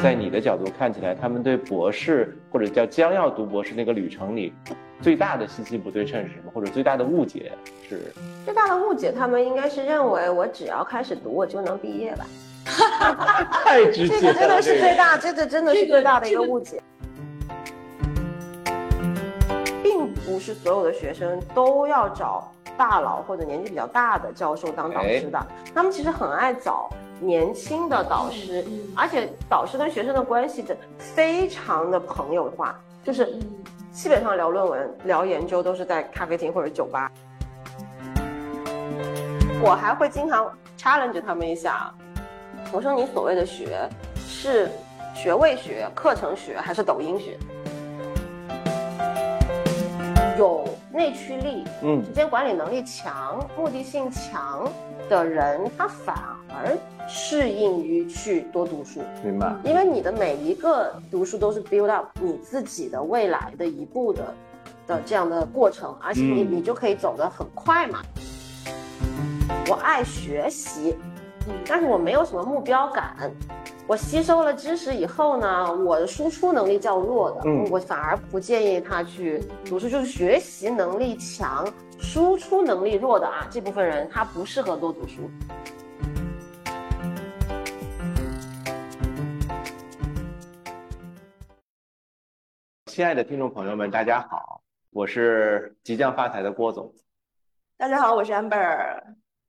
在你的角度看起来，他们对博士或者叫将要读博士那个旅程里，最大的信息不对称是什么？或者最大的误解是？最大的误解，他们应该是认为我只要开始读，我就能毕业吧？太直接了，这个真的是最大，这个真的是最大的一个误解。不是所有的学生都要找大佬或者年纪比较大的教授当导师的，他们其实很爱找。年轻的导师，而且导师跟学生的关系的非常的朋友化，就是基本上聊论文、聊研究都是在咖啡厅或者酒吧。我还会经常 challenge 他们一下，我说你所谓的学是学位学、课程学还是抖音学？有内驱力，嗯，时间管理能力强、目的性强的人，他反而。适应于去多读书，明白？因为你的每一个读书都是 build up 你自己的未来的一步的的这样的过程，而且你你就可以走得很快嘛。我爱学习，但是我没有什么目标感。我吸收了知识以后呢，我的输出能力较弱的，我反而不建议他去读书。就是学习能力强、输出能力弱的啊，这部分人他不适合多读书。亲爱的听众朋友们，大家好，我是即将发财的郭总。大家好，我是 Amber。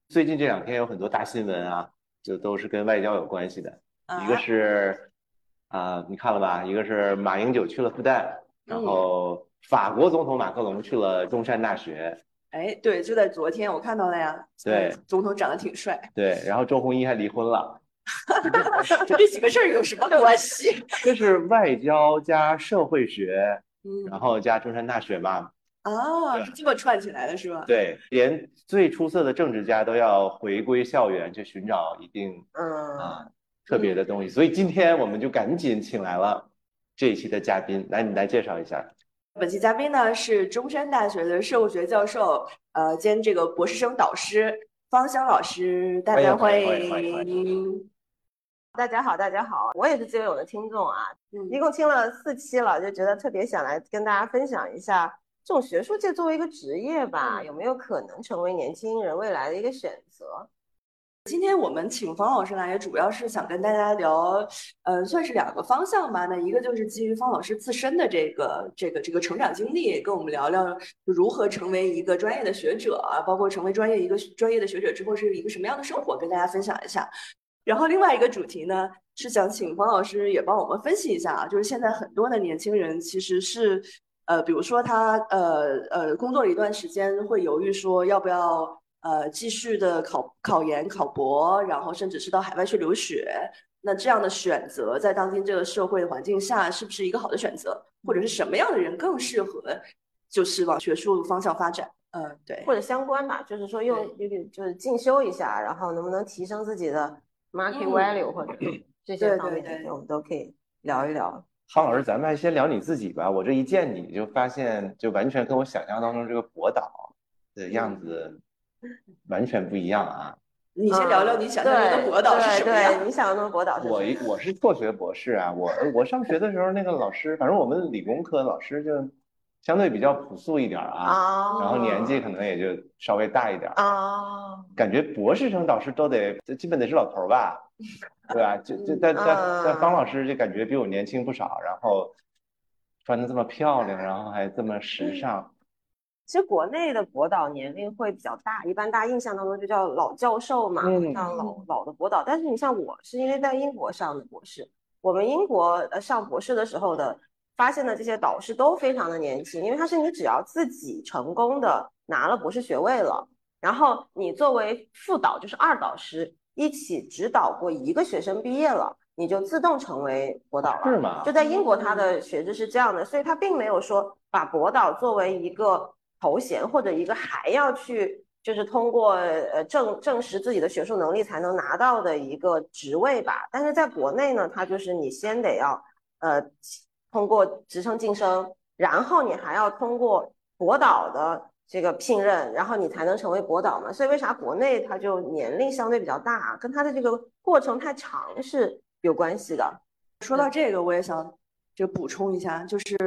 最近这两天有很多大新闻啊，就都是跟外交有关系的。一个是啊，你看了吧？一个是马英九去了复旦，然后法国总统马克龙去了中山大学。哎，对，就在昨天我看到了呀。对，总统长得挺帅。对，然后周鸿祎还离婚了。这几个事儿有什么关系？这是外交加社会学，然后加中山大学嘛？哦，是这么串起来的，是吧？对，连最出色的政治家都要回归校园去寻找一定嗯啊特别的东西，所以今天我们就赶紧请来了这一期的嘉宾，来你来介绍一下。本期嘉宾呢是中山大学的社会学教授，呃兼这个博士生导师方香老师，大家欢迎。大家好，大家好，我也是自由泳的听众啊，一共听了四期了，就觉得特别想来跟大家分享一下，这种学术界作为一个职业吧，有没有可能成为年轻人未来的一个选择？今天我们请方老师来，也主要是想跟大家聊，呃，算是两个方向吧。那一个就是基于方老师自身的这个这个这个成长经历，跟我们聊聊如何成为一个专业的学者啊，包括成为专业一个专业的学者之后是一个什么样的生活，跟大家分享一下。然后另外一个主题呢，是想请方老师也帮我们分析一下啊，就是现在很多的年轻人其实是，呃，比如说他呃呃工作了一段时间，会犹豫说要不要呃继续的考考研考博，然后甚至是到海外去留学。那这样的选择在当今这个社会环境下，是不是一个好的选择？或者是什么样的人更适合就是往学术方向发展？嗯，对，或者相关吧，就是说用有点就是进修一下，然后能不能提升自己的。market value 或者这些方面，我们都可以聊一聊。方老师，咱们还先聊你自己吧。我这一见你就发现，就完全跟我想象当中这个博导的样子完全不一样啊。你先聊聊你想象中的博导是什么样？你想象中的博导是？我我是辍学博士啊。我我上学的时候，那个老师，反正我们理工科老师就。相对比较朴素一点啊，然后年纪可能也就稍微大一点啊。感觉博士生导师都得，基本得是老头吧，对吧？就就但但但方老师就感觉比我年轻不少，然后穿的这么漂亮，然后还这么时尚。其实国内的博导年龄会比较大，一般大家印象当中就叫老教授嘛，像老老的博导。但是你像我是因为在英国上的博士，我们英国呃上博士的时候的。发现的这些导师都非常的年轻，因为他是你只要自己成功的拿了博士学位了，然后你作为副导就是二导师一起指导过一个学生毕业了，你就自动成为博导了。是吗？就在英国，他的学制是这样的，所以他并没有说把博导作为一个头衔或者一个还要去就是通过呃证证实自己的学术能力才能拿到的一个职位吧。但是在国内呢，他就是你先得要呃。通过职称晋升，然后你还要通过博导的这个聘任，然后你才能成为博导嘛。所以为啥国内它就年龄相对比较大，跟它的这个过程太长是有关系的。说到这个，我也想。就补充一下，就是，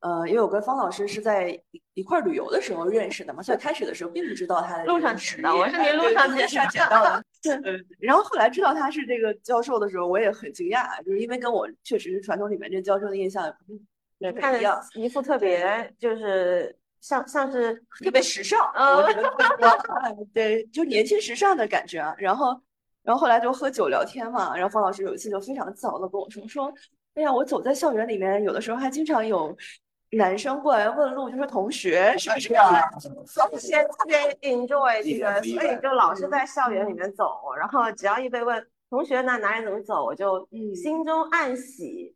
呃，因为我跟方老师是在一一块旅游的时候认识的嘛，所以开始的时候并不知道他的路上捡到，我是您路上捡捡到的。对，然后后来知道他是这个教授的时候，我也很惊讶，就是因为跟我确实是传统里面这教授的印象也不太一样，一副特别就是像像是 特别时尚，对，就年轻时尚的感觉。然后，然后后来就喝酒聊天嘛，然后方老师有一次就非常自豪的跟我说说。哎呀，我走在校园里面，有的时候还经常有男生过来问路，就说同学是不是要来？特别 enjoy 这个，所以就老是在校园里面走，然后只要一被问同学那哪里怎么走，我就心中暗喜，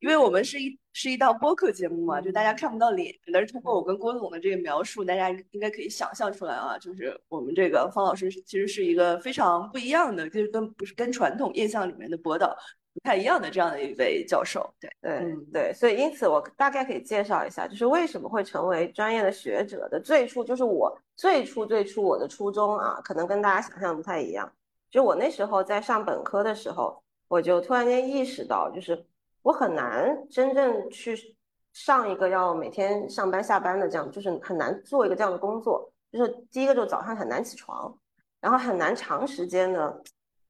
因为我们是一是一档播客节目嘛，就大家看不到脸，但是通过我跟郭总的这个描述，大家应该可以想象出来啊，就是我们这个方老师其实是一个非常不一样的，就是跟不是跟传统印象里面的博导。不太一样的这样的一位教授，对对对，所以因此我大概可以介绍一下，就是为什么会成为专业的学者的最初，就是我最初最初我的初衷啊，可能跟大家想象不太一样。就我那时候在上本科的时候，我就突然间意识到，就是我很难真正去上一个要每天上班下班的这样，就是很难做一个这样的工作。就是第一个，就早上很难起床，然后很难长时间的。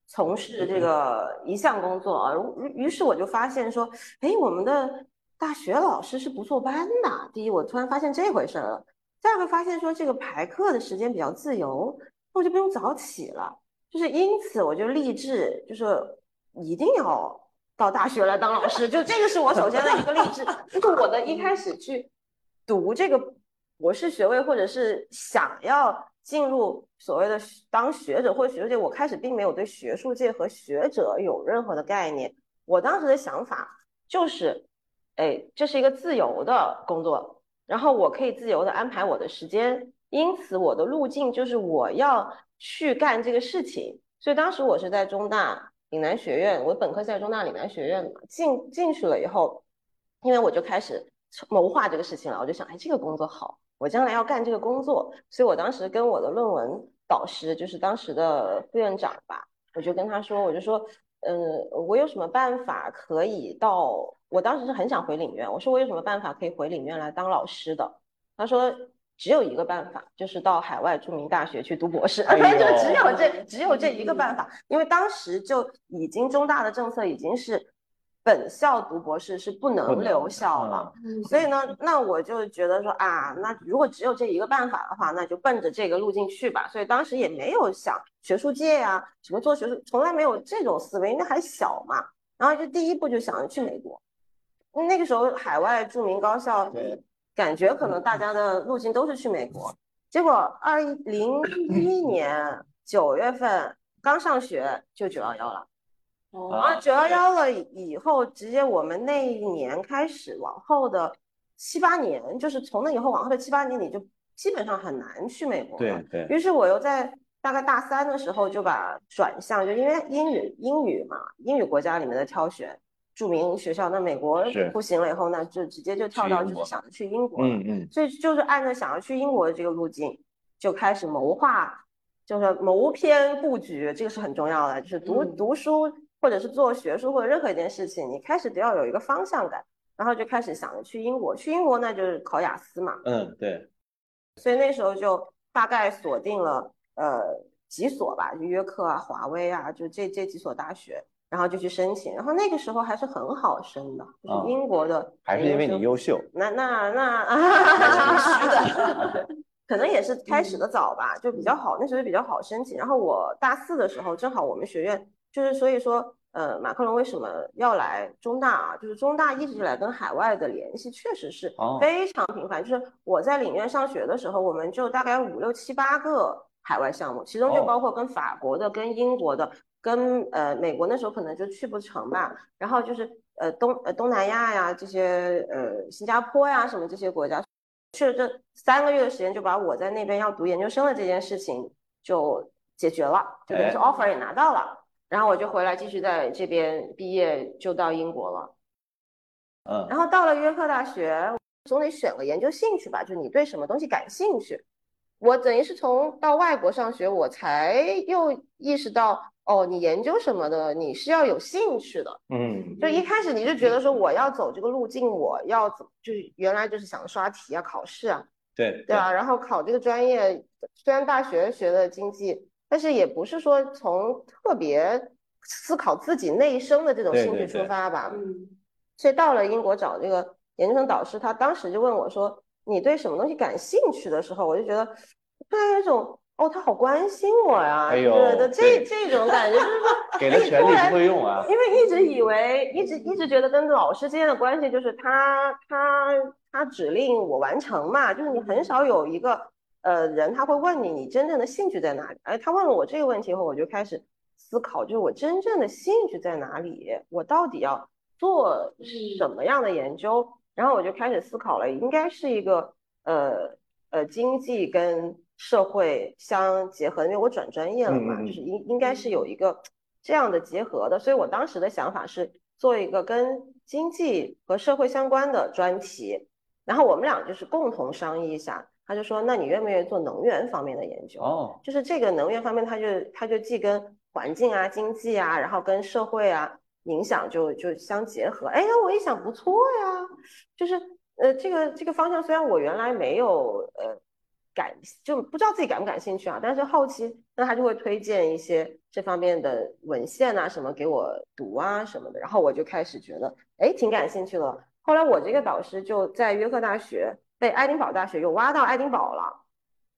从事这个一项工作啊，于于是我就发现说，哎，我们的大学老师是不坐班的。第一，我突然发现这回事了；第二个，发现说这个排课的时间比较自由，那我就不用早起了。就是因此，我就立志，就是一定要到大学来当老师。就这个是我首先的一个立志，就是我的一开始去读这个博士学位，或者是想要。进入所谓的当学者或学术界，我开始并没有对学术界和学者有任何的概念。我当时的想法就是，哎，这是一个自由的工作，然后我可以自由的安排我的时间，因此我的路径就是我要去干这个事情。所以当时我是在中大岭南学院，我本科在中大岭南学院嘛，进进去了以后，因为我就开始谋划这个事情了，我就想，哎，这个工作好。我将来要干这个工作，所以我当时跟我的论文导师，就是当时的副院长吧，我就跟他说，我就说，嗯，我有什么办法可以到？我当时是很想回领院，我说我有什么办法可以回领院来当老师的？他说只有一个办法，就是到海外著名大学去读博士，就只有这只有这一个办法，因为当时就已经中大的政策已经是。本校读博士是不能留校了，所以呢，那我就觉得说啊，那如果只有这一个办法的话，那就奔着这个路径去吧。所以当时也没有想学术界呀，什么做学术，从来没有这种思维，因为还小嘛。然后就第一步就想着去美国，那个时候海外著名高校，感觉可能大家的路径都是去美国。结果二零一一年九月份刚上学就九幺幺了。啊，九幺幺了以后，直接我们那一年开始往后的七八年，就是从那以后往后的七八年，你就基本上很难去美国了。对对。于是我又在大概大三的时候就把转向，就因为英语英语嘛，英语国家里面的挑选，著名学校，那美国不行了以后，那就直接就跳到就是想着去英国。嗯嗯。所以就是按照想要去英国的这个路径，就开始谋划，就是谋篇布局，这个是很重要的，就是读读书。或者是做学术或者任何一件事情，你开始都要有一个方向感，然后就开始想着去英国。去英国那就是考雅思嘛。嗯，对。所以那时候就大概锁定了呃几所吧，就约克啊、华威啊，就这这几所大学，然后就去申请。然后那个时候还是很好申的，就是英国的。还是因为你优秀。那那那。可能也是开始的早吧，就比较好，那时候比较好申请。然后我大四的时候，正好我们学院。就是所以说，呃，马克龙为什么要来中大啊？就是中大一直以来跟海外的联系确实是非常频繁。就是我在领院上学的时候，我们就大概五六七八个海外项目，其中就包括跟法国的、跟英国的、跟呃美国那时候可能就去不成吧。然后就是呃东呃东南亚呀这些呃新加坡呀什么这些国家，去了这三个月的时间，就把我在那边要读研究生的这件事情就解决了，就等于是 offer 也拿到了。然后我就回来继续在这边毕业，就到英国了。嗯，然后到了约克大学，总得选个研究兴趣吧，就你对什么东西感兴趣。我等于是从到外国上学，我才又意识到，哦，你研究什么的，你是要有兴趣的。嗯，就一开始你就觉得说我要走这个路径，我要怎，就是原来就是想刷题啊、考试啊，对对啊，然后考这个专业，虽然大学学的经济，但是也不是说从特别思考自己内生的这种兴趣出发吧。嗯，所以到了英国找这个研究生导师，他当时就问我说：“你对什么东西感兴趣？”的时候，我就觉得突然有一种哦，他好关心我呀，哎呦对的，这这种感觉就是说，给了权利不会用啊。因为一直以为，一直一直觉得跟老师之间的关系就是他他他指令我完成嘛，就是你很少有一个呃人他会问你你真正的兴趣在哪里。哎，他问了我这个问题后，我就开始思考，就是我真正的兴趣在哪里？我到底要做什么样的研究？然后我就开始思考了，应该是一个呃呃经济跟社会相结合，因为我转专业了嘛，就是应应该是有一个这样的结合的。所以我当时的想法是做一个跟经济和社会相关的专题，然后我们俩就是共同商议一下。他就说：“那你愿不愿意做能源方面的研究？”哦，就是这个能源方面，他就他就既跟环境啊、经济啊，然后跟社会啊影响就就相结合。哎呀，我一想不错呀，就是呃这个这个方向虽然我原来没有呃感就不知道自己感不感兴趣啊，但是后期那他就会推荐一些这方面的文献啊什么给我读啊什么的，然后我就开始觉得哎挺感兴趣了。后来我这个导师就在约克大学被爱丁堡大学又挖到爱丁堡了。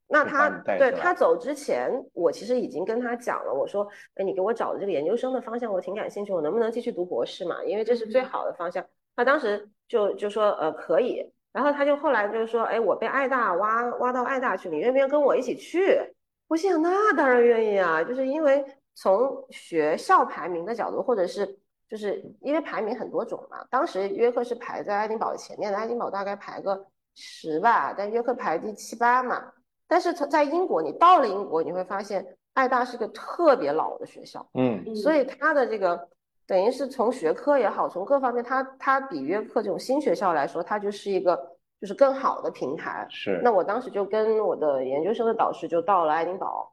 那他对他走之前，我其实已经跟他讲了，我说，哎，你给我找的这个研究生的方向，我挺感兴趣，我能不能继续读博士嘛？因为这是最好的方向。他当时就就说，呃，可以。然后他就后来就说，哎，我被爱大挖挖到爱大去，你愿不愿意跟我一起去？我心想，那当然愿意啊，就是因为从学校排名的角度，或者是就是因为排名很多种嘛。当时约克是排在爱丁堡前面的，爱丁堡大概排个十吧，但约克排第七八嘛。但是从在英国，你到了英国，你会发现爱大是个特别老的学校，嗯所以它的这个等于是从学科也好，从各方面，它它比约克这种新学校来说，它就是一个就是更好的平台。是那我当时就跟我的研究生的导师就到了爱丁堡，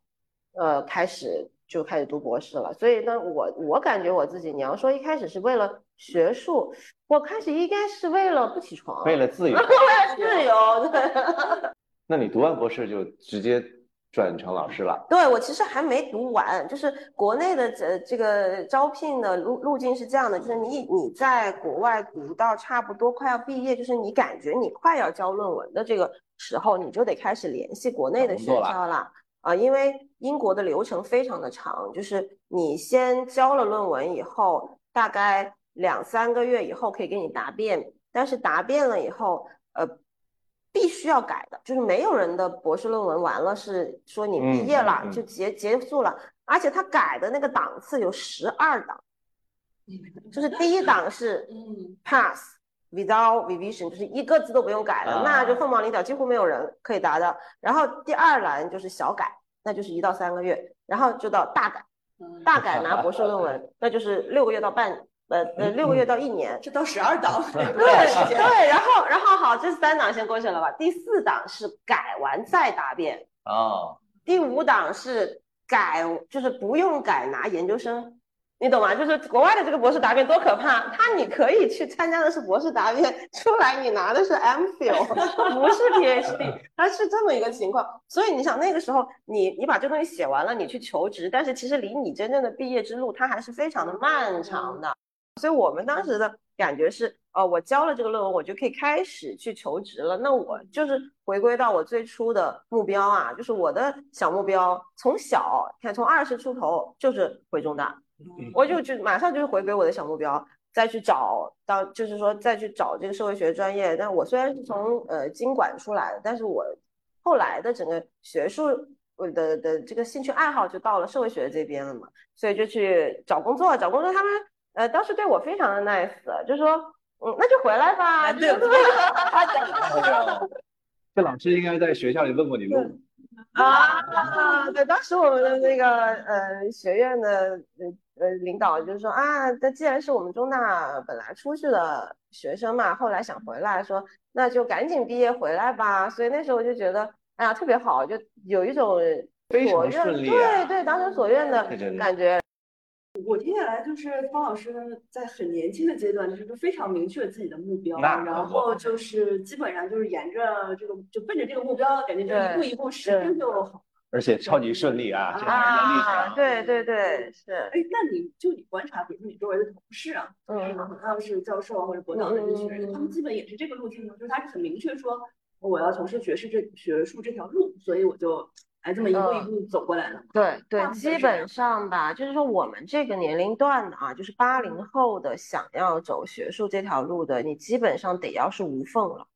呃，开始就开始读博士了。所以呢，我我感觉我自己，你要说一开始是为了学术，我开始应该是为了不起床，为了自由。为了自由，对。那你读完博士就直接转成老师了？对我其实还没读完，就是国内的这这个招聘的路路径是这样的，就是你你在国外读到差不多快要毕业，就是你感觉你快要交论文的这个时候，你就得开始联系国内的学校了。啊，因为英国的流程非常的长，就是你先交了论文以后，大概两三个月以后可以给你答辩，但是答辩了以后，呃，必须要改的，就是没有人的博士论文完了是说你毕业了嗯嗯嗯。就结结束了，而且他改的那个档次有十二档，就是第一档是嗯。pass without revision，就是一个字都不用改了，啊那就凤毛麟角，几乎没有人可以达到。然后第二栏就是小改，那就是一到三个月，然后就到大改，嗯，大改拿博士论文，那就是六个月到半呃呃六个月到一年。这到十二档，对对，然后然后好，这三档先过去了吧？第四档是改完再答辩，哦，第五档是改，就是不用改拿研究生，你懂吗？就是国外的这个博士答辩多可怕，他你可以去参加的是博士答辩，出来你拿的是 MPhil，不是 PhD，它是这么一个情况。所以你想那个时候你你把这东西写完了，你去求职，但是其实离你真正的毕业之路，它还是非常的漫长的。所以我们当时的感觉是，哦，我交了这个论文，我就可以开始去求职了。那我就是回归到我最初的目标啊，就是我的小目标，从小看从二十出头就是回中大，我就就马上就是回归我的小目标，再去找当就是说再去找这个社会学专业。但我虽然是从呃经管出来的，但是我后来的整个学术我的的这个兴趣爱好就到了社会学这边了嘛，所以就去找工作，找工作他们。呃，当时对我非常的 nice，就说，嗯，那就回来吧。这老师应该在学校里问过你路。啊，对，当时我们的那个呃学院的呃呃领导就说啊，那既然是我们中大本来出去的学生嘛，后来想回来，说那就赶紧毕业回来吧。所以那时候我就觉得，哎呀，特别好，就有一种所愿，对对，当成所愿的感觉。我听下来就是方老师在很年轻的阶段，就是非常明确自己的目标，然后就是基本上就是沿着这个就奔着这个目标，感觉就一步一步实现就好。而且超级顺利啊！啊，对对对，是。哎，那你就你观察，比如说你周围的同事啊，嗯，他们是教授或者博导的这些人，他们基本也是这个路径吗？就是他是很明确说，我要从事学士这学术这条路，所以我就。哎，这么一步一步走过来了。对对，基本上吧，就是说我们这个年龄段的啊，就是八零后的，想要走学术这条路的，你基本上得要是无缝了，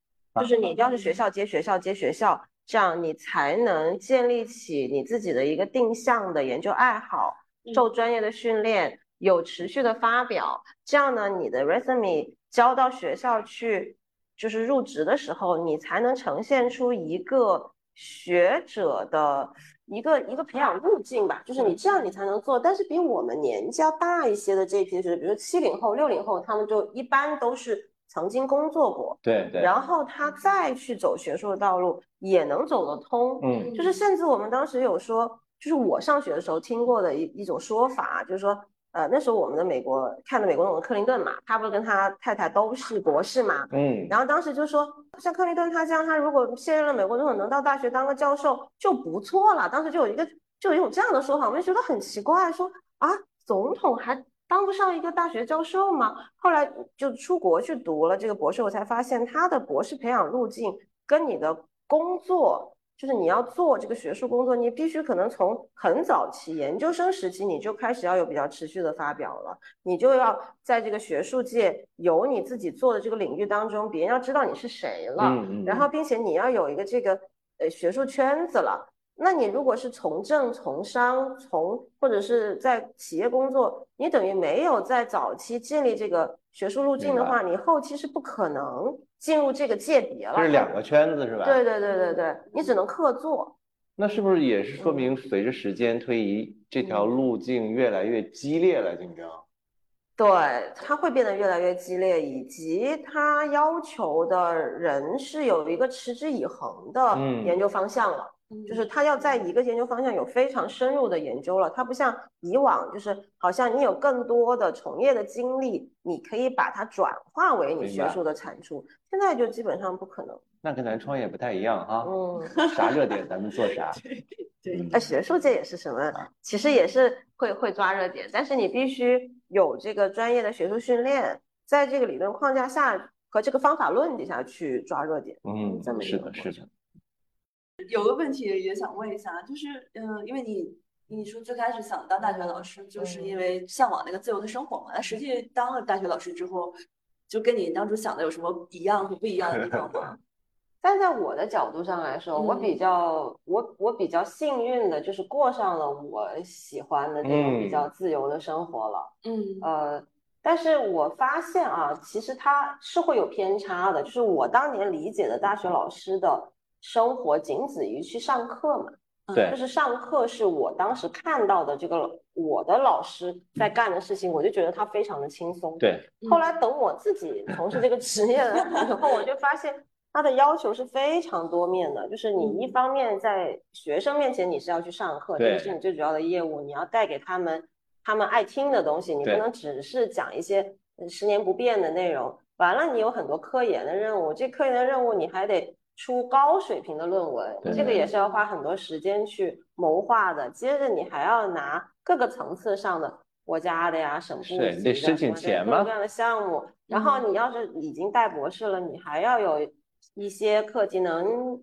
就是你要是学校接学校接学校，这样你才能建立起你自己的一个定向的研究爱好，受专业的训练，有持续的发表，这样呢，你的 resume 交到学校去，就是入职的时候，你才能呈现出一个。学者的一个一个培养路径吧，就是你这样你才能做。但是比我们年纪要大一些的这一批学比如说七零后、六零后，他们就一般都是曾经工作过，对对，然后他再去走学术的道路也能走得通。嗯，就是甚至我们当时有说，就是我上学的时候听过的一一种说法，就是说。呃，那时候我们的美国看的美国总统克林顿嘛，他不是跟他太太都是博士嘛，嗯，然后当时就说，像克林顿他这样，他如果卸任了美国总统，能到大学当个教授就不错了。当时就有一个，就有一种这样的说法，我们就觉得很奇怪，说啊，总统还当不上一个大学教授吗？后来就出国去读了这个博士，我才发现他的博士培养路径跟你的工作。就是你要做这个学术工作，你必须可能从很早期研究生时期你就开始要有比较持续的发表了，你就要在这个学术界有你自己做的这个领域当中，别人要知道你是谁了，然后并且你要有一个这个呃学术圈子了。那你如果是从政、从商、从或者是在企业工作，你等于没有在早期建立这个学术路径的话，你后期是不可能。进入这个界别了，这是两个圈子是吧？对对对对对，你只能客座。那是不是也是说明随着时间推移，这条路径越来越激烈了？竞争？对，它会变得越来越激烈，以及它要求的人是有一个持之以恒的研究方向了。就是他要在一个研究方向有非常深入的研究了，他不像以往，就是好像你有更多的从业的经历，你可以把它转化为你学术的产出。现在就基本上不可能。那跟咱创业不太一样哈，嗯，啥热点咱们做啥。对，那学术界也是什么？其实也是会会抓热点，但是你必须有这个专业的学术训练，在这个理论框架下和这个方法论底下去抓热点。嗯，是的，是的。有个问题也想问一下，就是，嗯，因为你你说最开始想当大学老师，就是因为向往那个自由的生活嘛。那实际当了大学老师之后，就跟你当初想的有什么一样和不一样的地方吗？但在我的角度上来说，我比较我我比较幸运的就是过上了我喜欢的这种比较自由的生活了。嗯，呃，但是我发现啊，其实它是会有偏差的，就是我当年理解的大学老师的。生活仅止于去上课嘛？对，就是上课是我当时看到的这个我的老师在干的事情，我就觉得他非常的轻松。对，后来等我自己从事这个职业了 以后，我就发现他的要求是非常多面的。就是你一方面在学生面前你是要去上课，这个是你最主要的业务，你要带给他们他们爱听的东西，你不能只是讲一些十年不变的内容。完了，你有很多科研的任务，这科研的任务你还得。出高水平的论文，这个也是要花很多时间去谋划的。接着你还要拿各个层次上的国家的呀、省部级的、得申请钱吗？各样的项目。然后你要是已经带博士了，你还要有一些课题能，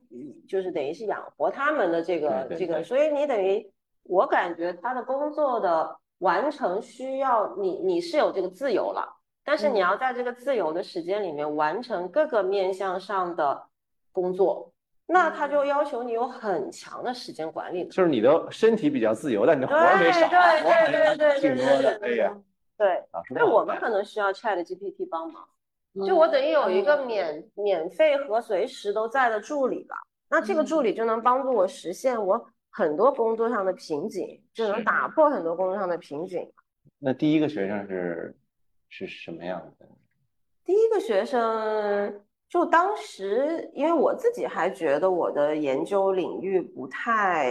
就是等于是养活他们的这个这个。所以你等于，我感觉他的工作的完成需要你，你是有这个自由了，但是你要在这个自由的时间里面完成各个面向上的。工作，那他就要求你有很强的时间管理，就是你的身体比较自由，但你的活儿没少，对对对对挺多的，哎呀，对，那我们可能需要 Chat GPT 帮忙，就我等于有一个免免费和随时都在的助理吧，那这个助理就能帮助我实现我很多工作上的瓶颈，就能打破很多工作上的瓶颈。那第一个学生是是什么样的？第一个学生就当时，因为我自己还觉得我的研究领域不太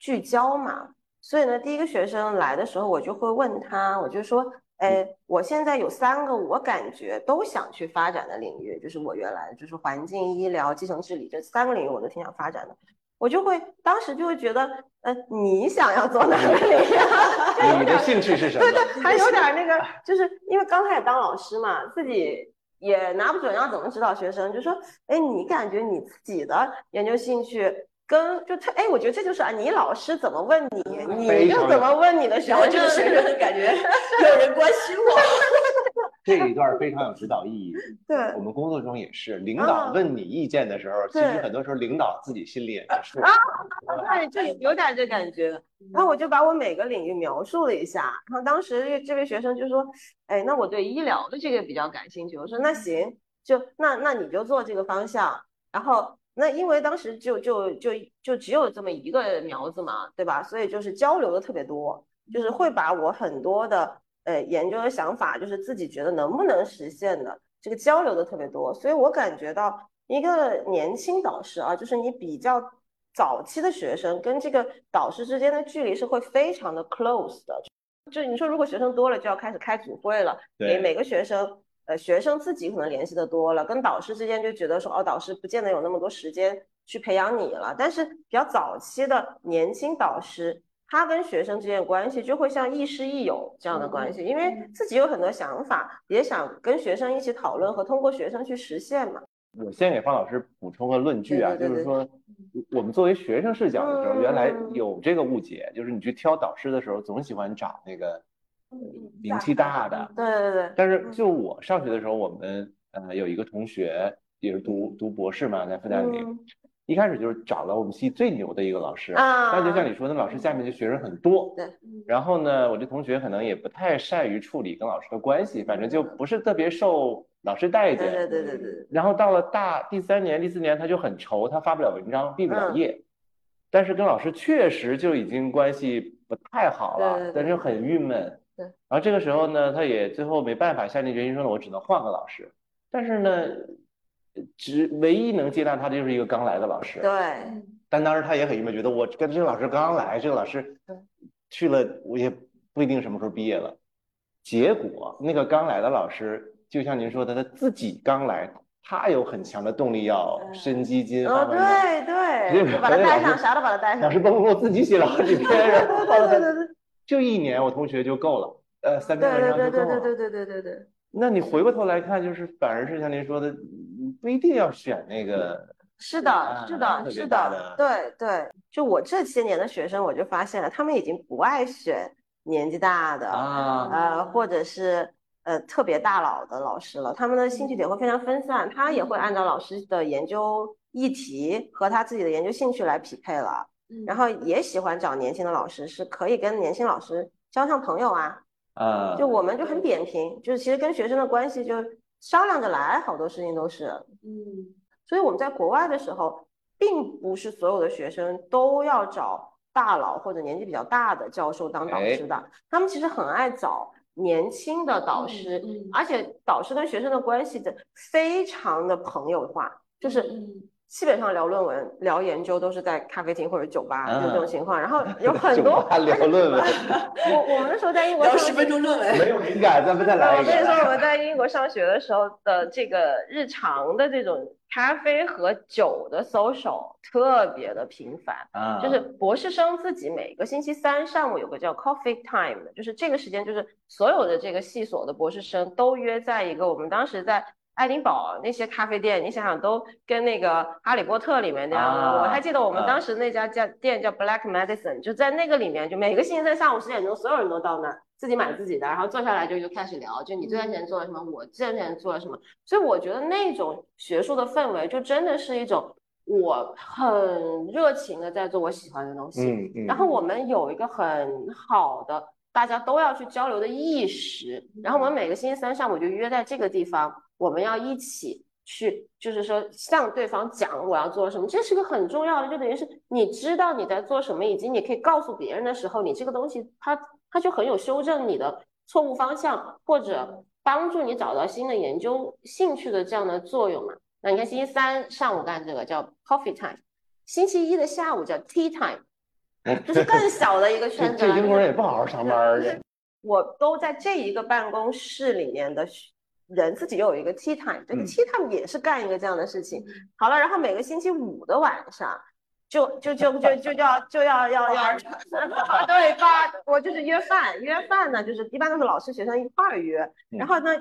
聚焦嘛，所以呢，第一个学生来的时候，我就会问他，我就说。哎，我现在有三个我感觉都想去发展的领域，就是我原来就是环境、医疗、基层治理这三个领域，我都挺想发展的。我就会当时就会觉得，呃，你想要做哪个领域？你的兴趣是什么？对对，还有点那个，就是因为刚开始当老师嘛，自己也拿不准要怎么指导学生，就说，哎，你感觉你自己的研究兴趣？跟就他哎，我觉得这就是啊，你老师怎么问你，你就怎么问你的时候，就是学生就感觉 有人关心我。这一段非常有指导意义。对，我们工作中也是，领导问你意见的时候，其实很多时候领导自己心里也是啊，对，就有点这感觉。然后我就把我每个领域描述了一下，然后当时这位学生就说，哎，那我对医疗的这个比较感兴趣。我说那行，就那那你就做这个方向，然后。那因为当时就就就就只有这么一个苗子嘛，对吧？所以就是交流的特别多，就是会把我很多的呃研究的想法，就是自己觉得能不能实现的这个交流的特别多。所以我感觉到一个年轻导师啊，就是你比较早期的学生跟这个导师之间的距离是会非常的 close 的。就你说如果学生多了，就要开始开组会了，给每个学生。呃，学生自己可能联系的多了，跟导师之间就觉得说，哦，导师不见得有那么多时间去培养你了。但是比较早期的年轻导师，他跟学生之间的关系就会像亦师亦友这样的关系，因为自己有很多想法，也想跟学生一起讨论和通过学生去实现嘛。我先给方老师补充个论据啊，就是说，我们作为学生视角的时候，原来有这个误解，就是你去挑导师的时候，总喜欢找那个。名气大的，对对对。但是就我上学的时候，我们呃有一个同学也是读读博士嘛，在复旦里，一开始就是找了我们系最牛的一个老师啊。但就像你说，那老师下面的学生很多，对。然后呢，我这同学可能也不太善于处理跟老师的关系，反正就不是特别受老师待见。对对对对对。然后到了大第三年、第四年，他就很愁，他发不了文章，毕不了业。但是跟老师确实就已经关系不太好了，但是很郁闷。对，然后这个时候呢，他也最后没办法下定决心说呢，我只能换个老师。但是呢，只唯一能接纳他的就是一个刚来的老师。对。但当时他也很郁闷，觉得我跟这个老师刚来，这个老师去了，我也不一定什么时候毕业了。结果那个刚来的老师，就像您说的，他自己刚来，他有很强的动力要升基金。哦，对对。把他带上，啥都把他带上。老师包括我自己写了好几篇。对对对对。就一年，我同学就够了，呃，三篇文章就够了。对对对对对对对对。那你回过头来看，就是反而是像您说的，不一定要选那个。是的，是的，是的，对对。就我这些年的学生，我就发现了，他们已经不爱选年纪大的啊，呃，或者是呃特别大佬的老师了。他们的兴趣点会非常分散，他也会按照老师的研究议题和他自己的研究兴趣来匹配了。然后也喜欢找年轻的老师，是可以跟年轻老师交上朋友啊。啊，就我们就很扁平，就是其实跟学生的关系就商量着来，好多事情都是。嗯，所以我们在国外的时候，并不是所有的学生都要找大佬或者年纪比较大的教授当导师的，他们其实很爱找年轻的导师，而且导师跟学生的关系的非常的朋友化，就是。基本上聊论文、聊研究都是在咖啡厅或者酒吧，就这种 情况。然后 有很多聊论文。我我们那时候在英国聊十分钟论文，没有灵感，咱们再来我跟你说，我们在英国上学的时候的这个日常的这种咖啡和酒的 social 特别的频繁。啊，就是博士生自己每个星期三上午有个叫 coffee time 的，就是这个时间，就是所有的这个系所的博士生都约在一个我们当时在。爱丁堡那些咖啡店，你想想都跟那个《哈利波特》里面那样的。我还记得我们当时那家叫店叫 Black Medicine，就在那个里面，就每个星期三上午十点钟，所有人都到那儿自己买自己的，然后坐下来就就开始聊，就你这段时间做了什么，我这段时间做了什么。所以我觉得那种学术的氛围，就真的是一种我很热情的在做我喜欢的东西。嗯嗯。然后我们有一个很好的大家都要去交流的意识，然后我们每个星期三上午就约在这个地方。我们要一起去，就是说向对方讲我要做什么，这是个很重要的，就等于是你知道你在做什么，以及你可以告诉别人的时候，你这个东西它它就很有修正你的错误方向，或者帮助你找到新的研究兴趣的这样的作用嘛。那你看星期三上午干这个叫 coffee time，星期一的下午叫 tea time，就是更小的一个圈子。这英国人也不好好上班去。我都在这一个办公室里面的人自己又有一个 tea time，这个 tea time 也是干一个这样的事情。好了，然后每个星期五的晚上。就就就就就要就要要要，对吧？我就是约饭，约饭呢，就是一般都是老师学生一块儿约。然后呢，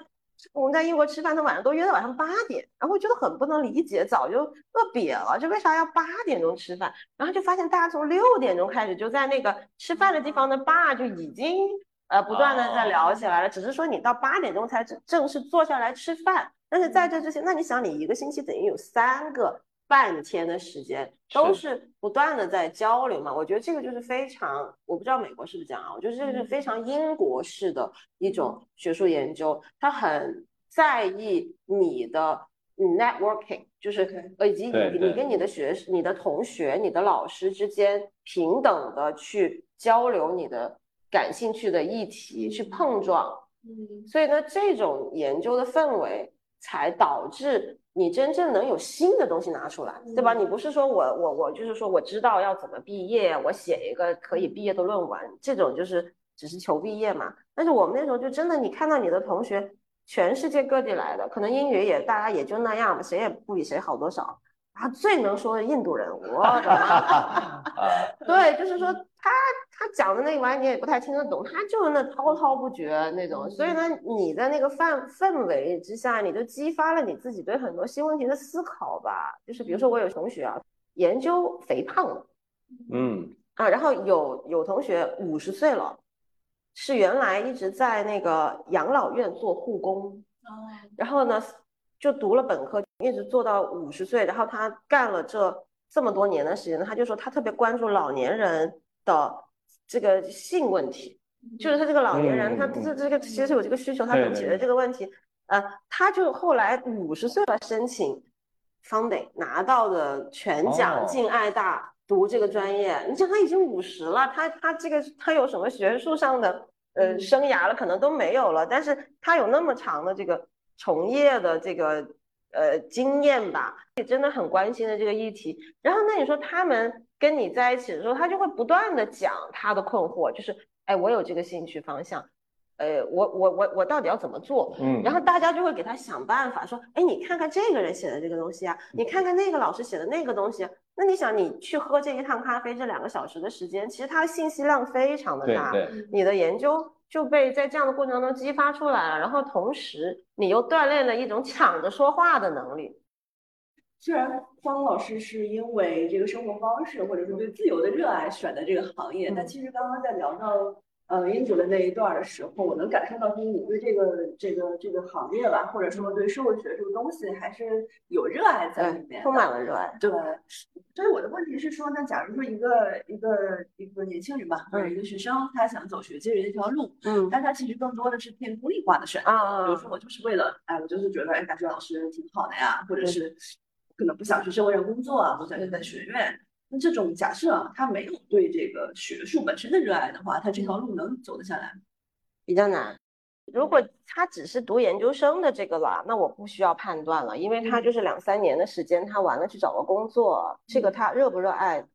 我们在英国吃饭，他晚上都约到晚上八点，然后觉得很不能理解，早就饿瘪了，就为啥要八点钟吃饭？然后就发现大家从六点钟开始就在那个吃饭的地方的 bar 就已经呃不断的在聊起来了，只是说你到八点钟才正式坐下来吃饭，但是在这之前，那你想你一个星期等于有三个。半天的时间都是。不断的在交流嘛，我觉得这个就是非常，我不知道美国是不是这样啊？我觉得这个是非常英国式的一种学术研究，他很在意你的 networking，就是呃以及你你跟你的学、你的同学、你的老师之间平等的去交流你的感兴趣的议题，去碰撞。嗯，所以呢，这种研究的氛围才导致。你真正能有新的东西拿出来，对吧？你不是说我我我就是说我知道要怎么毕业，我写一个可以毕业的论文，这种就是只是求毕业嘛。但是我们那时候就真的，你看到你的同学，全世界各地来的，可能英语也大家也就那样吧，谁也不比谁好多少。然后最能说的印度人，我的妈！对，就是说他他讲的那玩意你也不太听得懂，他就是那滔滔不绝那种。所以呢，你在那个氛氛围之下，你就激发了你自己对很多新问题的思考吧。就是比如说，我有同学啊，研究肥胖，嗯啊，然后有有同学五十岁了，是原来一直在那个养老院做护工，然后呢。就读了本科，一直做到五十岁，然后他干了这这么多年的时间，他就说他特别关注老年人的这个性问题，就是他这个老年人，他这这个其实有这个需求，他怎么解决这个问题？呃，他就后来五十岁了申请 funding 拿到的全奖进爱大读这个专业，你想他已经五十了，他他这个他有什么学术上的呃生涯了，可能都没有了，但是他有那么长的这个。从业的这个呃经验吧，也真的很关心的这个议题。然后那你说他们跟你在一起的时候，他就会不断的讲他的困惑，就是哎，我有这个兴趣方向，呃，我我我我到底要怎么做？嗯，然后大家就会给他想办法，说，哎，你看看这个人写的这个东西啊，你看看那个老师写的那个东西。那你想，你去喝这一趟咖啡，这两个小时的时间，其实他的信息量非常的大，你的研究。就被在这样的过程当中激发出来了，然后同时你又锻炼了一种抢着说话的能力。虽然方老师是因为这个生活方式或者说对自由的热爱选的这个行业，但其实刚刚在聊到。呃，英主的那一段的时候，我能感受到，就是你对这个这个这个行业吧，或者说对社会学这个东西，还是有热爱在里面，充满了热爱。对，所以我的问题是说，那假如说一个一个一个年轻人吧，或者一个学生，他想走学界这条路，嗯，但他其实更多的是偏功利化的选择，比如说我就是为了，哎，我就是觉得，哎，感觉老师挺好的呀，或者是可能不想去社会上工作啊，我想留在学院。那这种假设啊，他没有对这个学术本身的热爱的话，他这条路能走得下来吗？比较难。如果他只是读研究生的这个了，那我不需要判断了，因为他就是两三年的时间，他完了去找个工作，这个他热不热爱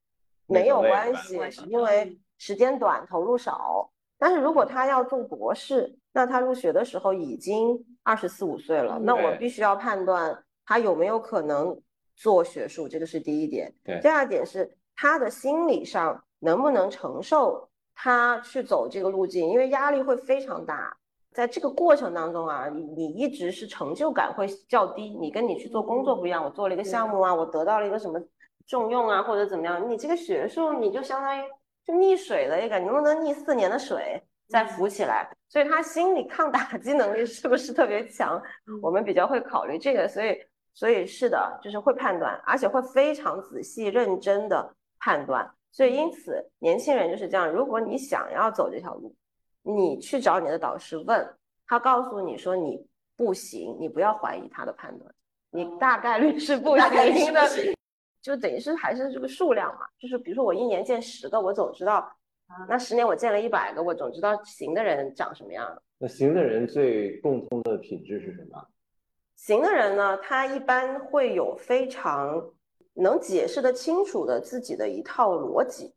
没有关系，因为时间短，投入少。但是如果他要做博士，那他入学的时候已经二十四五岁了，那我必须要判断他有没有可能。做学术，这个是第一点。对，第二点是他的心理上能不能承受他去走这个路径，因为压力会非常大。在这个过程当中啊，你你一直是成就感会较低。你跟你去做工作不一样，我做了一个项目啊，我得到了一个什么重用啊，或者怎么样？你这个学术你就相当于就溺水了一个，你能不能溺四年的水再浮起来？所以他心理抗打击能力是不是特别强？我们比较会考虑这个，所以。所以是的，就是会判断，而且会非常仔细、认真的判断。所以因此，年轻人就是这样。如果你想要走这条路，你去找你的导师问，他告诉你说你不行，你不要怀疑他的判断，你大概率是不行的。就等于是还是这个数量嘛，就是比如说我一年见十个，我总知道，那十年我见了一百个，我总知道行的人长什么样。那行的人最共通的品质是什么？行的人呢，他一般会有非常能解释的清楚的自己的一套逻辑。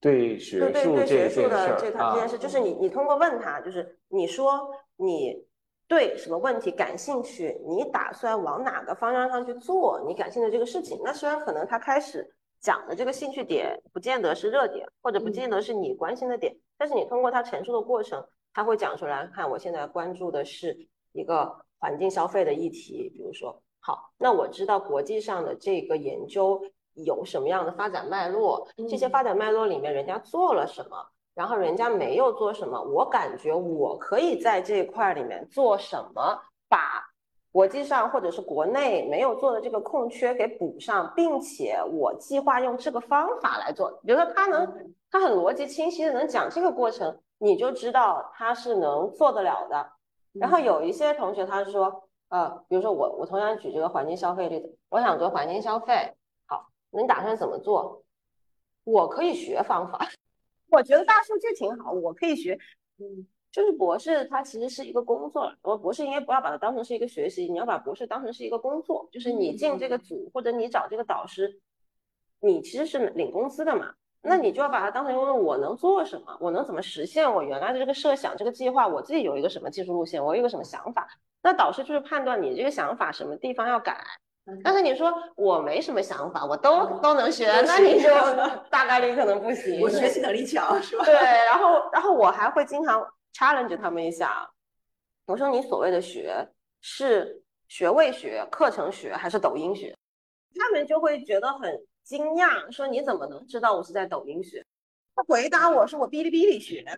对学对对对，学术的这套这件事，就是你你通过问他，就是你说你对什么问题感兴趣，你打算往哪个方向上去做你感兴趣这个事情。那虽然可能他开始讲的这个兴趣点不见得是热点，或者不见得是你关心的点，但是你通过他陈述的过程。他会讲出来，看我现在关注的是一个环境消费的议题，比如说，好，那我知道国际上的这个研究有什么样的发展脉络，这些发展脉络里面人家做了什么，然后人家没有做什么，我感觉我可以在这一块里面做什么，把国际上或者是国内没有做的这个空缺给补上，并且我计划用这个方法来做，比如说他能，他很逻辑清晰的能讲这个过程。你就知道他是能做得了的。然后有一些同学他说，呃，比如说我我同样举这个环境消费例子，我想做环境消费，好，那你打算怎么做？我可以学方法，我觉得大数据挺好，我可以学。嗯，就是博士它其实是一个工作，我博士应该不要把它当成是一个学习，你要把博士当成是一个工作，就是你进这个组或者你找这个导师，你其实是领工资的嘛。那你就要把它当成问我能做什么，我能怎么实现我原来的这个设想、这个计划？我自己有一个什么技术路线，我有一个什么想法？那导师就是判断你这个想法什么地方要改。但是你说我没什么想法，我都都能学，那你就大概率可能不行。我学习能力强是吧？对，然后然后我还会经常 challenge 他们一下，我说你所谓的学是学位学、课程学还是抖音学？他们就会觉得很。惊讶说：“你怎么能知道我是在抖音学？”他回答我说：“我哔哩哔哩学的。”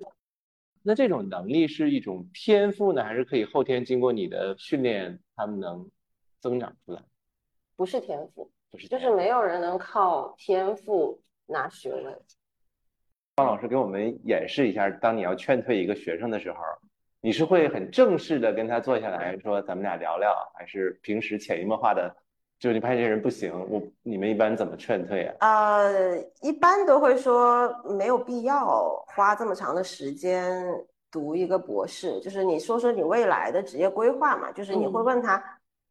那这种能力是一种天赋呢，还是可以后天经过你的训练，他们能增长出来？不是天赋，不是，就是没有人能靠天赋拿学位。方老师给我们演示一下，当你要劝退一个学生的时候，你是会很正式的跟他坐下来说：“咱们俩聊聊”，还是平时潜移默化的？就你发现这人不行，我你们一般怎么劝退啊？呃，一般都会说没有必要花这么长的时间读一个博士。就是你说说你未来的职业规划嘛，就是你会问他，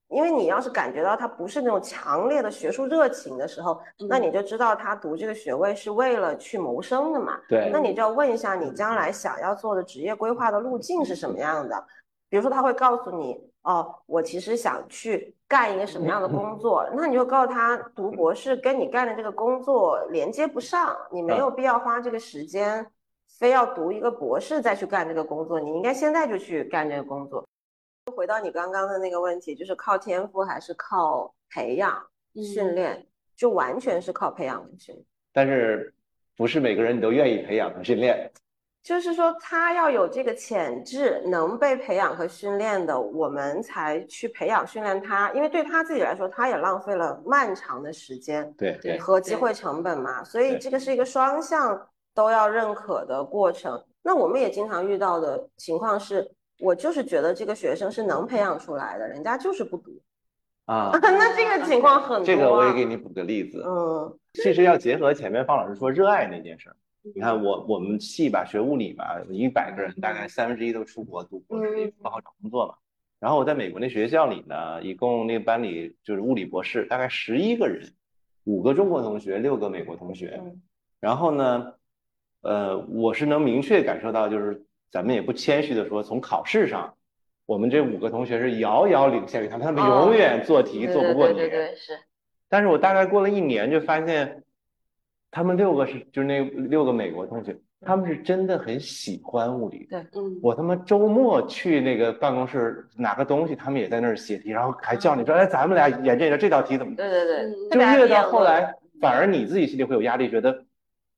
因为你要是感觉到他不是那种强烈的学术热情的时候，那你就知道他读这个学位是为了去谋生的嘛。对，那你就要问一下你将来想要做的职业规划的路径是什么样的。比如说他会告诉你，哦，我其实想去。干一个什么样的工作，那你就告诉他，读博士跟你干的这个工作连接不上，你没有必要花这个时间，非要读一个博士再去干这个工作，你应该现在就去干这个工作。回到你刚刚的那个问题，就是靠天赋还是靠培养训练？就完全是靠培养和训练。但是不是每个人你都愿意培养和训练？就是说，他要有这个潜质，能被培养和训练的，我们才去培养训练他。因为对他自己来说，他也浪费了漫长的时间，对对，和机会成本嘛。所以这个是一个双向都要认可的过程。那我们也经常遇到的情况是，我就是觉得这个学生是能培养出来的，人家就是不读啊。那这个情况很多。这个我也给你补个例子，嗯，其实要结合前面方老师说热爱那件事儿。你看我我们系吧学物理吧，一百个人大概三分之一都出国读博士，不好找工作嘛。然后我在美国那学校里呢，一共那个班里就是物理博士大概十一个人，五个中国同学，六个美国同学。然后呢，呃，我是能明确感受到，就是咱们也不谦虚的说，从考试上，我们这五个同学是遥遥领先于他们，他们永远做题做不过你。对对是。但是我大概过了一年就发现。他们六个是，就是那六个美国同学，他们是真的很喜欢物理。对，嗯，我他妈周末去那个办公室拿个东西，他们也在那儿写题，然后还叫你说，哎，咱们俩研究一下这道题怎么？对对对，就越到后来，反而你自己心里会有压力，觉得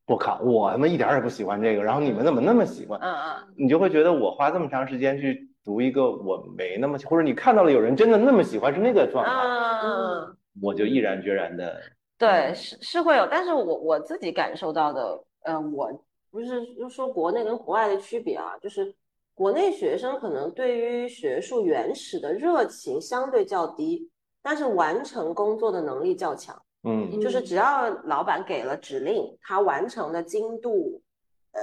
我靠，我他妈一点也不喜欢这个，然后你们怎么那么喜欢？嗯嗯，你就会觉得我花这么长时间去读一个我没那么，或者你看到了有人真的那么喜欢是那个状态，嗯，我就毅然决然的。对，是是会有，但是我我自己感受到的，呃，我不是就说国内跟国外的区别啊，就是国内学生可能对于学术原始的热情相对较低，但是完成工作的能力较强，嗯，就是只要老板给了指令，他完成的精度，呃，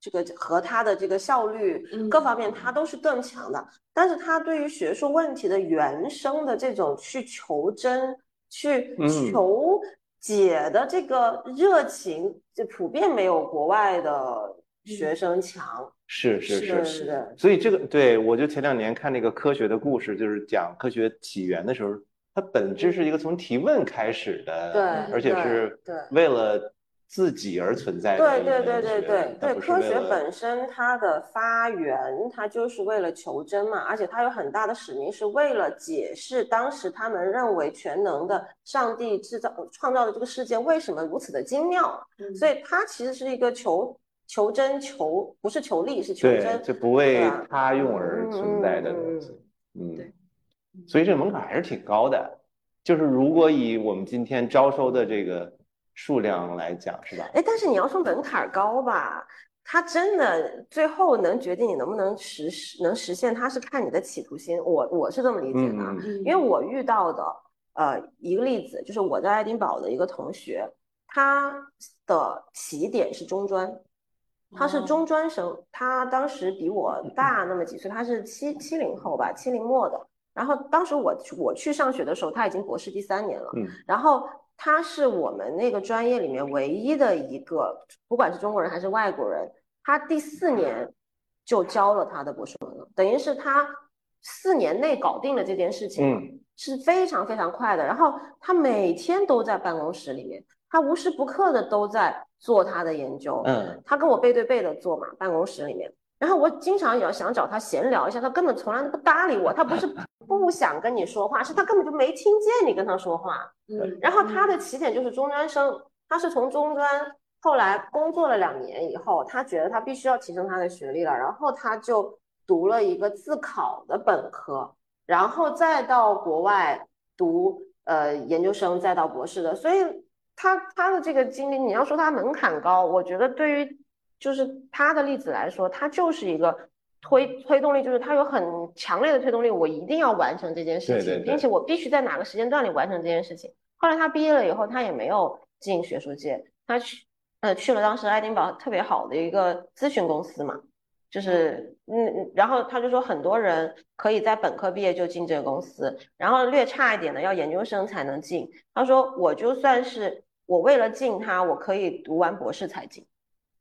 这个和他的这个效率各方面，他都是更强的。但是他对于学术问题的原生的这种去求真、去求解的这个热情，就普遍没有国外的学生强。是是是是。所以这个对我就前两年看那个科学的故事，就是讲科学起源的时候，它本质是一个从提问开始的，对，而且是为了。自己而存在的，对对对对对对，科学本身它的发源，它就是为了求真嘛，而且它有很大的使命，是为了解释当时他们认为全能的上帝制造创造的这个世界为什么如此的精妙，嗯。所以它其实是一个求求真求，不是求利，是求真，就不为他用而存在的东西，嗯，对，所以这个门槛还是挺高的，就是如果以我们今天招收的这个。数量来讲是吧？哎，但是你要说门槛高吧，它真的最后能决定你能不能实施能实现，它是看你的企图心。我我是这么理解的，因为我遇到的呃一个例子就是我在爱丁堡的一个同学，他的起点是中专，他是中专生，他当时比我大那么几岁，他是七七零后吧，七零末的。然后当时我我去上学的时候，他已经博士第三年了，然后。他是我们那个专业里面唯一的一个，不管是中国人还是外国人，他第四年就交了他的博士论文，等于是他四年内搞定了这件事情，是非常非常快的。然后他每天都在办公室里面，他无时不刻的都在做他的研究，嗯，他跟我背对背的做嘛，办公室里面。然后我经常也要想找他闲聊一下，他根本从来都不搭理我。他不是 不想跟你说话，是他根本就没听见你跟他说话。嗯。然后他的起点就是中专生，他是从中专后来工作了两年以后，他觉得他必须要提升他的学历了，然后他就读了一个自考的本科，然后再到国外读呃研究生，再到博士的。所以他他的这个经历，你要说他门槛高，我觉得对于。就是他的例子来说，他就是一个推推动力，就是他有很强烈的推动力，我一定要完成这件事情，并且我必须在哪个时间段里完成这件事情。后来他毕业了以后，他也没有进学术界，他去呃去了当时爱丁堡特别好的一个咨询公司嘛，就是嗯，然后他就说很多人可以在本科毕业就进这个公司，然后略差一点的要研究生才能进。他说我就算是我为了进他，我可以读完博士才进。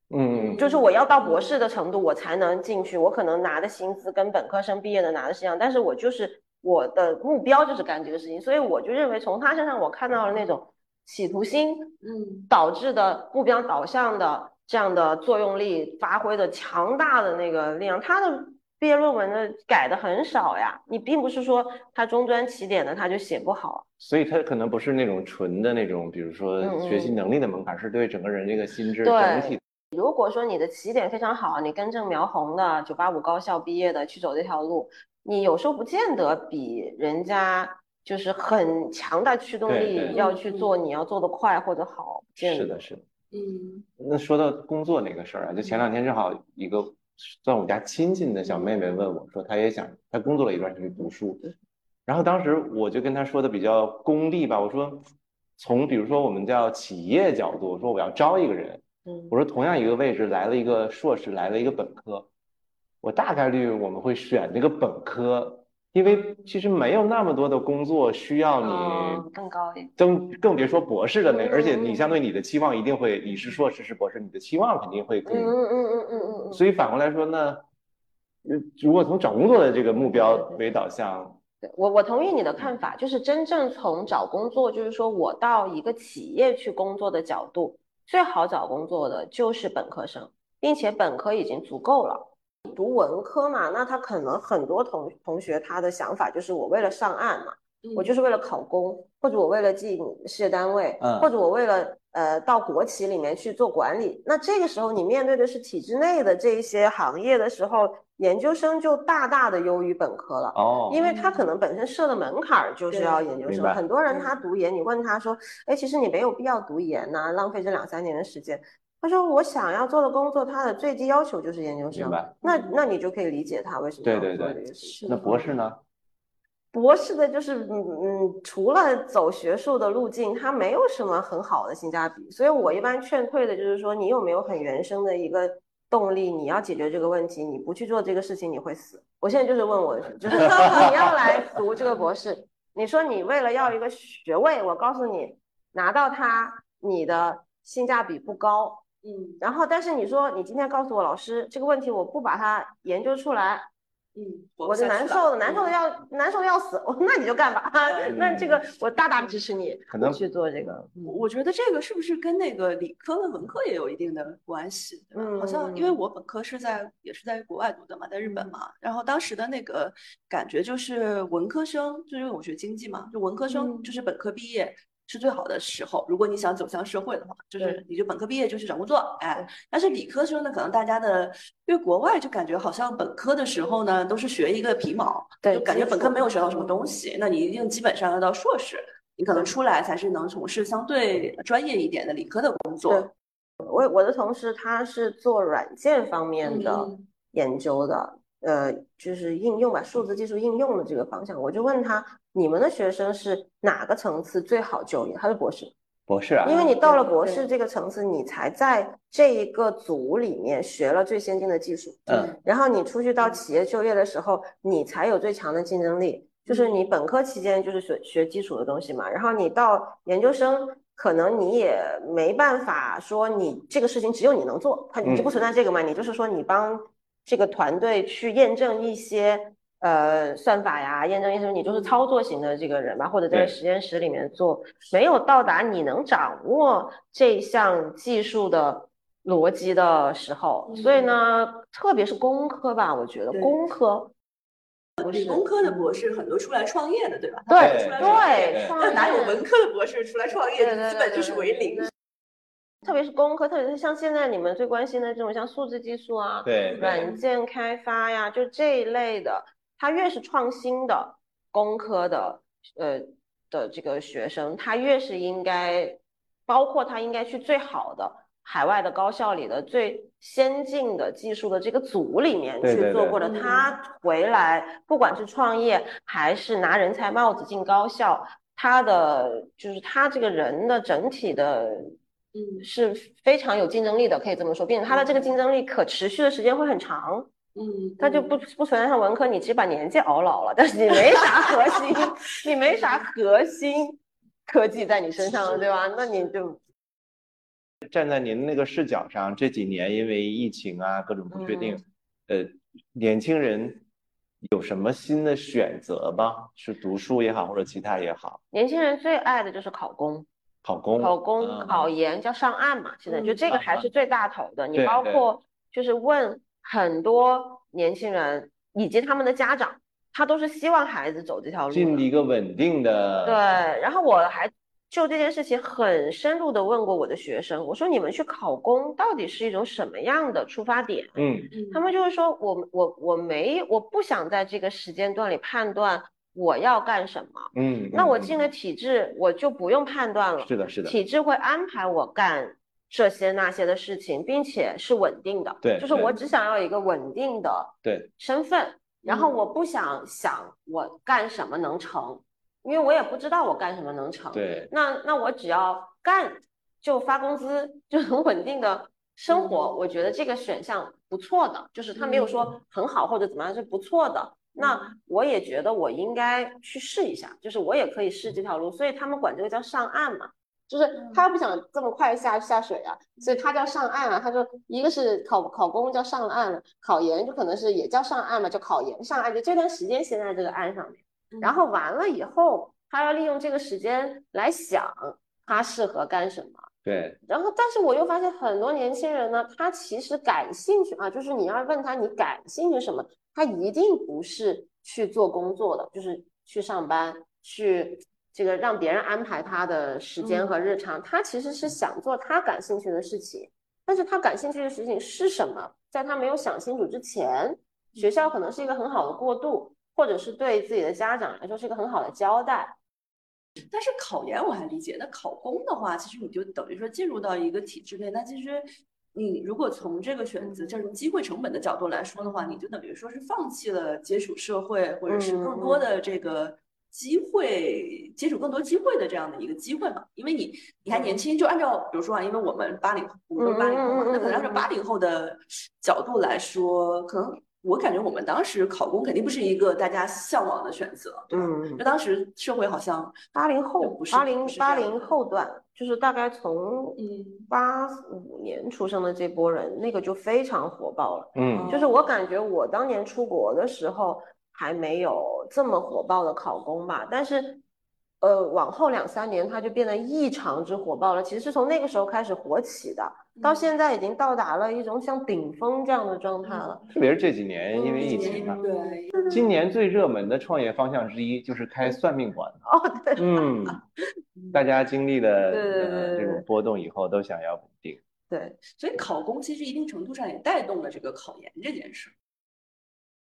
嗯，就是我要到博士的程度，我才能进去。我可能拿的薪资跟本科生毕业的拿的是一样，但是我就是我的目标就是干这个事情，所以我就认为从他身上我看到了那种企图心，嗯，导致的目标导向的这样的作用力发挥的强大的那个力量。他的毕业论文的改的很少呀，你并不是说他中专起点的他就写不好，所以他可能不是那种纯的那种，比如说学习能力的门槛，是对整个人这个心智整体。如果说你的起点非常好，你根正苗红的九八五高校毕业的去走这条路，你有时候不见得比人家就是很强大驱动力要去做，你要做的快或者好。是的，是的。嗯。那说到工作那个事儿啊，就前两天正好一个算我们家亲戚的小妹妹问我说，她也想，她工作了一段时间读书，然后当时我就跟她说的比较功利吧，我说从比如说我们叫企业角度，我说我要招一个人。我说同样一个位置来了一个硕士，来了一个本科，我大概率我们会选那个本科，因为其实没有那么多的工作需要你更高一点，更更别说博士的那，而且你相对你的期望一定会，你是硕士是博士，你的期望肯定会更，嗯嗯嗯嗯嗯，所以反过来说呢，如果从找工作的这个目标为导向，对我我同意你的看法，就是真正从找工作，就是说我到一个企业去工作的角度。最好找工作的就是本科生，并且本科已经足够了。读文科嘛，那他可能很多同同学他的想法就是我为了上岸嘛，我就是为了考公，或者我为了进事业单位，或者我为了呃到国企里面去做管理。那这个时候你面对的是体制内的这一些行业的时候。研究生就大大的优于本科了哦，因为他可能本身设的门槛儿就是要研究生。很多人他读研，你问他说，哎，其实你没有必要读研呐，浪费这两三年的时间。他说我想要做的工作，他的最低要求就是研究生。那那你就可以理解他为什么要做这个事。那博士呢？博士的就是嗯嗯，除了走学术的路径，他没有什么很好的性价比。所以我一般劝退的就是说，你有没有很原生的一个。动力，你要解决这个问题，你不去做这个事情，你会死。我现在就是问我，就是你要来读这个博士，你说你为了要一个学位，我告诉你，拿到它，你的性价比不高。嗯，然后但是你说你今天告诉我老师这个问题，我不把它研究出来。嗯，我是难受的，难受的要难受的要死。那你就干吧，那这个我大大支持你，可能去做这个。我觉得这个是不是跟那个理科跟文科也有一定的关系？嗯，好像因为我本科是在也是在国外读的嘛，在日本嘛。然后当时的那个感觉就是文科生，就因为我学经济嘛，就文科生就是本科毕业。是最好的时候，如果你想走向社会的话，就是你就本科毕业就去找工作，哎。但是理科生呢，可能大家的，因为国外就感觉好像本科的时候呢，都是学一个皮毛，就感觉本科没有学到什么东西。那你一定基本上要到硕士，你可能出来才是能从事相对专业一点的理科的工作。我我的同事他是做软件方面的研究的。呃，就是应用吧，数字技术应用的这个方向，我就问他，你们的学生是哪个层次最好就业？他是博士，博士啊，因为你到了博士这个层次，你才在这一个组里面学了最先进的技术，嗯，然后你出去到企业就业的时候，你才有最强的竞争力。就是你本科期间就是学学基础的东西嘛，然后你到研究生，可能你也没办法说你这个事情只有你能做，它你就不存在这个嘛，你就是说你帮。这个团队去验证一些呃算法呀，验证一些你就是操作型的这个人吧，或者在实验室里面做，没有到达你能掌握这项技术的逻辑的时候，所以呢，特别是工科吧，我觉得工科，理工科的博士很多出来创业的，对吧？对对，那哪有文科的博士出来创业，基本就是为零。特别是工科，特别是像现在你们最关心的这种像数字技术啊，对，软件开发呀，就这一类的，他越是创新的工科的，呃的这个学生，他越是应该，包括他应该去最好的海外的高校里的最先进的技术的这个组里面去做过的，他回来不管是创业还是拿人才帽子进高校，他的就是他这个人的整体的。嗯，是非常有竞争力的，可以这么说，并且它的这个竞争力可持续的时间会很长。嗯，它就不不存在像文科，你只把年纪熬老了，但是你没啥核心，你没啥核心科技在你身上了，对吧？那你就 站在您那个视角上，这几年因为疫情啊，各种不确定，呃，年轻人有什么新的选择吗？是读书也好，或者其他也好？年轻人最爱的就是考公。考公、考公、考研叫上岸嘛？现在就这个还是最大头的。你包括就是问很多年轻人以及他们的家长，他都是希望孩子走这条路，进一个稳定的。对。然后我还就这件事情很深入的问过我的学生，我说你们去考公到底是一种什么样的出发点？嗯，他们就是说我我我没我不想在这个时间段里判断。我要干什么？嗯，那我进了体制，我就不用判断了。是的，是的，体制会安排我干这些那些的事情，并且是稳定的。对，就是我只想要一个稳定的对身份，然后我不想想我干什么能成，因为我也不知道我干什么能成。对，那那我只要干就发工资，就很稳定的生活，我觉得这个选项不错的，就是他没有说很好或者怎么样，是不错的。那我也觉得我应该去试一下，就是我也可以试这条路，所以他们管这个叫上岸嘛，就是他不想这么快下下水啊，所以他叫上岸啊。他说一个是考考公叫上岸，考研就可能是也叫上岸嘛，就考研上岸，就这段时间先在这个岸上面，然后完了以后，他要利用这个时间来想他适合干什么。对，然后但是我又发现很多年轻人呢，他其实感兴趣啊，就是你要问他你感兴趣什么。他一定不是去做工作的，就是去上班，去这个让别人安排他的时间和日常。他其实是想做他感兴趣的事情，但是他感兴趣的事情是什么？在他没有想清楚之前，学校可能是一个很好的过渡，或者是对自己的家长来说是一个很好的交代。但是考研我还理解，那考公的话，其实你就等于说进入到一个体制内，那其实。你如果从这个选择叫什么机会成本的角度来说的话，你就等于说是放弃了接触社会，或者是更多的这个机会接触更多机会的这样的一个机会嘛？因为你你还年轻，就按照比如说啊，因为我们八零后，我们都是八零后嘛，那可能按照八零后的角度来说，可能。我感觉我们当时考公肯定不是一个大家向往的选择，嗯，就当时社会好像八零后不是八零八零后段，就是大概从八五年出生的这波人，那个就非常火爆了，嗯，就是我感觉我当年出国的时候还没有这么火爆的考公吧，但是。呃，往后两三年，它就变得异常之火爆了。其实是从那个时候开始火起的，到现在已经到达了一种像顶峰这样的状态了。特别是这几年，因为疫情嘛。对。今年最热门的创业方向之一就是开算命馆。哦，对。嗯。大家经历了这种波动以后，都想要稳定。对。所以考公其实一定程度上也带动了这个考研这件事。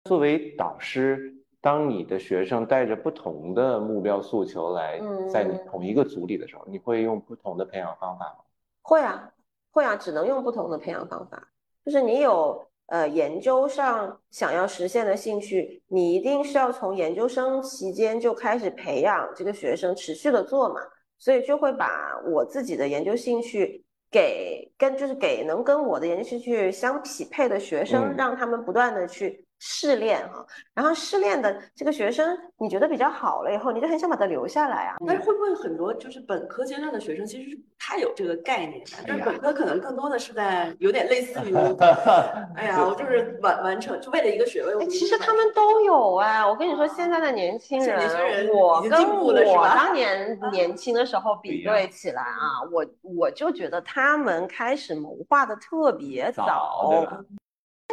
作为导师。当你的学生带着不同的目标诉求来在你同一个组里的时候，你会用不同的培养方法吗？会啊，会啊，只能用不同的培养方法。就是你有呃研究上想要实现的兴趣，你一定是要从研究生期间就开始培养这个学生持续的做嘛，所以就会把我自己的研究兴趣给跟就是给能跟我的研究兴趣相匹配的学生，让他们不断的去。试炼哈，然后试炼的这个学生，你觉得比较好了以后，你就很想把他留下来啊。但是会不会很多就是本科阶段的学生其实是不太有这个概念的？就是本科可能更多的是在有点类似于，哎呀，我就是完完成就为了一个学位。其实他们都有哎，我跟你说，现在的年轻人，我跟我当年年轻的时候比对起来啊，我我就觉得他们开始谋划的特别早。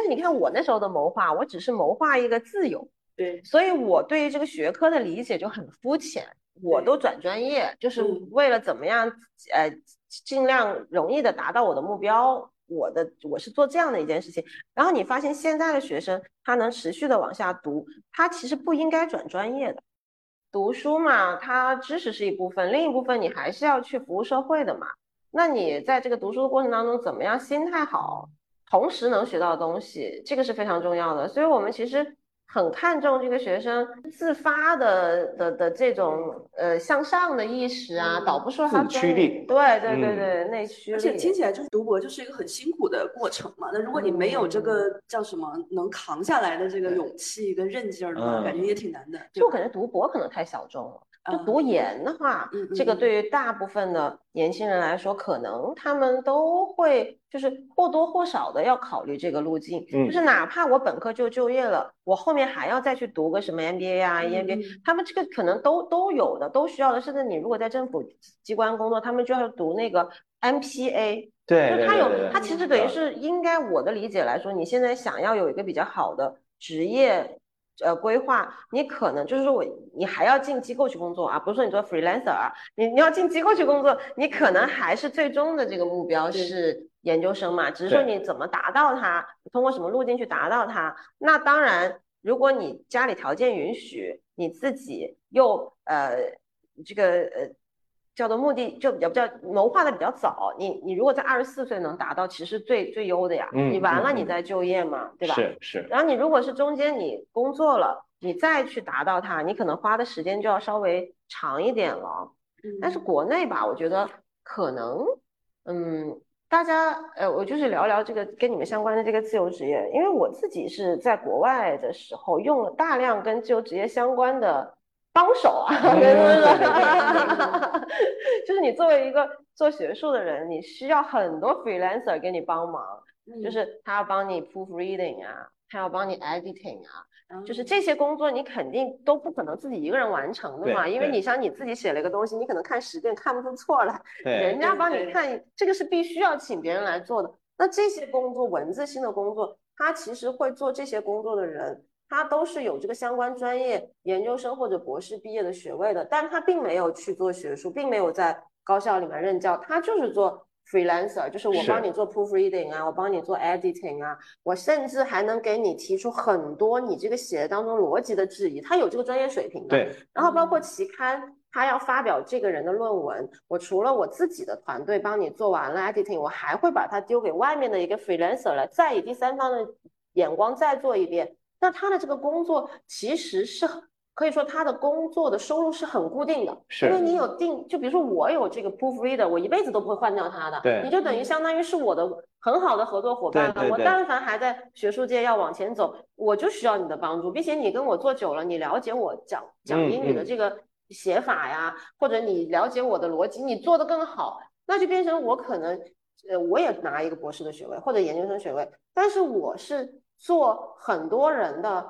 但是你看我那时候的谋划，我只是谋划一个自由，对，所以我对于这个学科的理解就很肤浅。我都转专业，就是为了怎么样，呃，尽量容易的达到我的目标。我的我是做这样的一件事情。然后你发现现在的学生，他能持续的往下读，他其实不应该转专业的。读书嘛，他知识是一部分，另一部分你还是要去服务社会的嘛。那你在这个读书的过程当中，怎么样心态好？同时能学到东西，这个是非常重要的。所以，我们其实很看重这个学生自发的的的这种呃向上的意识啊，倒不说他驱力。对对对对，内驱力。而且听起来就是读博就是一个很辛苦的过程嘛。那如果你没有这个叫什么能扛下来的这个勇气跟韧劲儿的话，感觉也挺难的。就我感觉读博可能太小众了。就读研的话，这个对于大部分的年轻人来说，可能他们都会就是或多或少的要考虑这个路径。就是哪怕我本科就就业了，我后面还要再去读个什么 MBA 啊、EMBA，他们这个可能都都有的，都需要的。甚至你如果在政府机关工作，他们就要读那个 MPA。对，就他有，他其实等于是应该我的理解来说，你现在想要有一个比较好的职业。呃，规划你可能就是说我你还要进机构去工作啊，不是说你做 freelancer 啊，你你要进机构去工作，你可能还是最终的这个目标是研究生嘛，只是说你怎么达到它，通过什么路径去达到它。那当然，如果你家里条件允许，你自己又呃这个呃。叫做目的就比较比较谋划的比较早，你你如果在二十四岁能达到，其实最最优的呀。嗯。你完了你再就业嘛，对吧？是是。然后你如果是中间你工作了，你再去达到它，你可能花的时间就要稍微长一点了。嗯。但是国内吧，我觉得可能，嗯，大家呃，我就是聊聊这个跟你们相关的这个自由职业，因为我自己是在国外的时候用了大量跟自由职业相关的。帮手啊，就是你作为一个做学术的人，你需要很多 freelancer 给你帮忙，就是他要帮你 proofreading 啊，他要帮你 editing 啊，就是这些工作你肯定都不可能自己一个人完成的嘛，因为你像你自己写了一个东西，你可能看十遍看不出错来，人家帮你看，这个是必须要请别人来做的。那这些工作，文字性的工作，他其实会做这些工作的人。他都是有这个相关专业研究生或者博士毕业的学位的，但他并没有去做学术，并没有在高校里面任教，他就是做 freelancer，就是我帮你做 proofreading 啊，我帮你做 editing 啊，我甚至还能给你提出很多你这个写的当中逻辑的质疑，他有这个专业水平的。对。然后包括期刊，他要发表这个人的论文，我除了我自己的团队帮你做完了 editing，我还会把它丢给外面的一个 freelancer 来，再以第三方的眼光再做一遍。那他的这个工作其实是可以说他的工作的收入是很固定的，是因为你。有定，就比如说我有这个 proofreader，我一辈子都不会换掉他的，对。你就等于相当于是我的很好的合作伙伴了。对对对我但凡还在学术界要往前走，我就需要你的帮助，并且你跟我做久了，你了解我讲讲嗯英语的嗯这个写法呀，或者你了解我的逻辑，你做的更好，那就变成我可能，呃，我也拿一个博士的学位或者研究生学位，但是我是做很多人的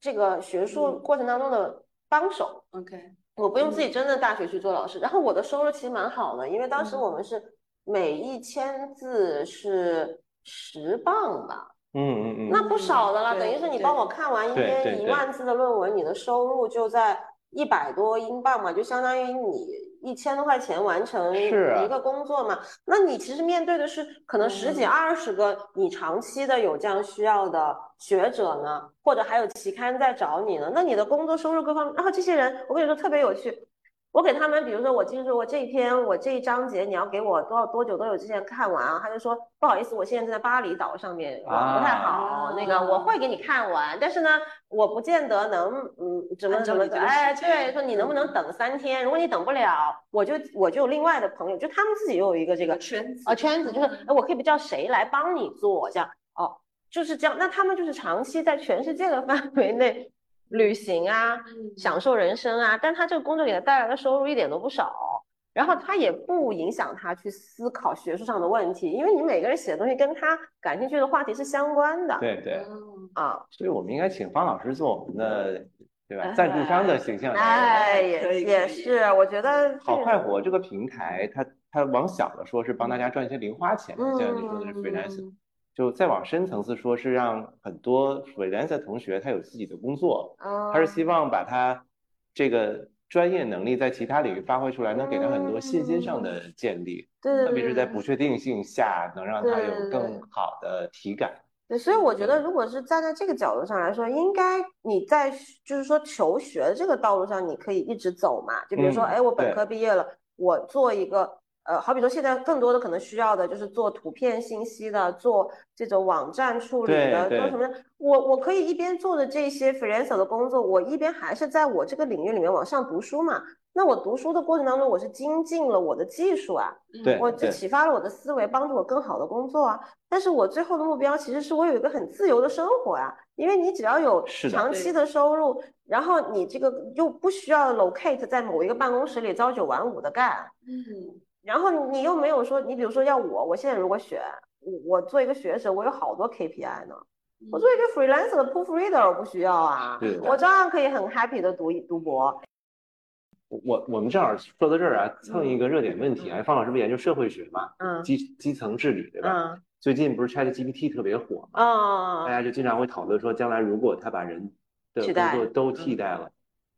这个学术嗯。过程当中的帮手，OK，我不用自己真的大学去做老师，然后我的收入其实蛮好的，因为当时嗯。我们是每一千字是十磅吧，嗯嗯嗯，那不少的了，等于是你帮我看完一篇一万字的论文，你的收入就在一百多英镑嘛，就相当于你一千多块钱完成一个工作嘛。那你其实面对的是可能十几嗯二十个你长期的有这样需要的学者呢，或者还有期刊在找你呢，那你的工作收入各方面，然后这些人，我跟你说特别有趣。我给他们，比如说我就是我这一篇我这一章节，你要给我多少多久多久之前看完啊？他就说不好意思，我现在正在巴厘岛上面，网不太好，啊那个我会给你看完，但是呢，我不见得能，嗯，怎么怎么哎，对，说你能不能等三天？如果你等不了，我就我就有另外的朋友，就他们自己又有一个这个圈子啊圈子，就是哎，我可以叫谁来帮你做这样哦，就是这样。那他们就是长期在全世界的范围内旅行啊，嗯享受人生啊，但他这个工作给他带来的收入一点都不少，然后他也不影响他去思考学术上的问题，因为你每个人写的东西跟他感兴趣的话题是相关的对对，嗯。啊，所以我们应该请方老师做我们的，对吧？哎赞助商的形象。哎，可以也也是，我觉得好快活这个平台，它它往小了说是帮大家赚一些零花钱，嗯像你说的是 freelance，就再往深层次说是让很多 freelance 同学他有自己的工作，嗯他是希望把他这个专业能力在其他领域发挥出来，能给他很多信心上的建立，对对特别是在不确定性下，能让他有更好的体感。对，所以我觉得，如果是站在这个角度上来说，应该你在就是说求学的这个道路上，你可以一直走嘛。就比如说，嗯哎，我本科毕业了，我做一个呃，好比说现在更多的可能需要的就是做图片信息的，做这种网站处理的，做什么的。我我可以一边做的这些 freelancer 的工作，我一边还是在我这个领域里面往上读书嘛。那我读书的过程当中，我是精进了我的技术啊。我就启发了我的思维，帮助我更好的工作啊。但是我最后的目标其实是我有一个很自由的生活啊、因为你只要有长期的收入，然后你这个又不需要 locate 在某一个办公室里朝九晚五的干，嗯然后你又没有说，你比如说要我，我现在如果选我我做一个学者，我有好多 KPI 呢。我做一个 freelancer 的 proofreader 我不需要啊对，我照样可以很 happy 的读读博。我我们正好说到这儿啊，蹭一个热点问题啊，方老师不研究社会学嘛，嗯基基层治理对吧？嗯最近不是 Chat GPT 特别火嘛，大哦，家就经常会讨论说，将来如果他把人的工作都替代了，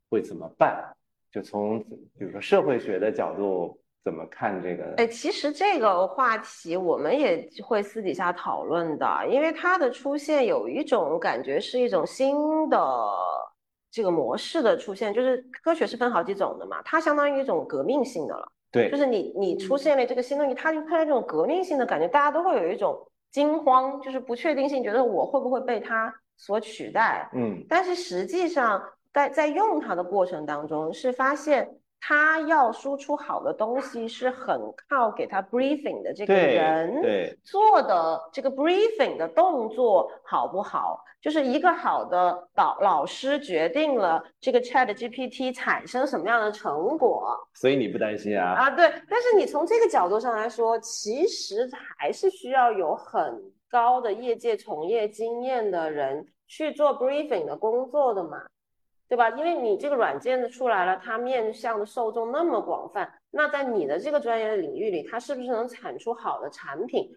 会怎么办？就从比如说社会学的角度怎么看这个？哎，其实这个话题我们也会私底下讨论的，因为它的出现有一种感觉是一种新的这个模式的出现，就是科学是分好几种的嘛，它相当于一种革命性的了，对就是你你出现了这个新东西，它就出现这种革命性的感觉，大家都会有一种惊慌，就是不确定性，觉得我会不会被它所取代。嗯，但是实际上，在在用它的过程当中，是发现它要输出好的东西是很靠给他 briefing 的这个人对做的这个 briefing 的动作好不好，就是一个好的导老师决定了这个 Chat GPT 产生什么样的成果。所以你不担心啊？啊，对，但是你从这个角度上来说，其实还是需要有很高的业界从业经验的人去做 briefing 的工作的嘛，对吧？因为你这个软件的出来了，它面向的受众那么广泛，那在你的这个专业的领域里，它是不是能产出好的产品？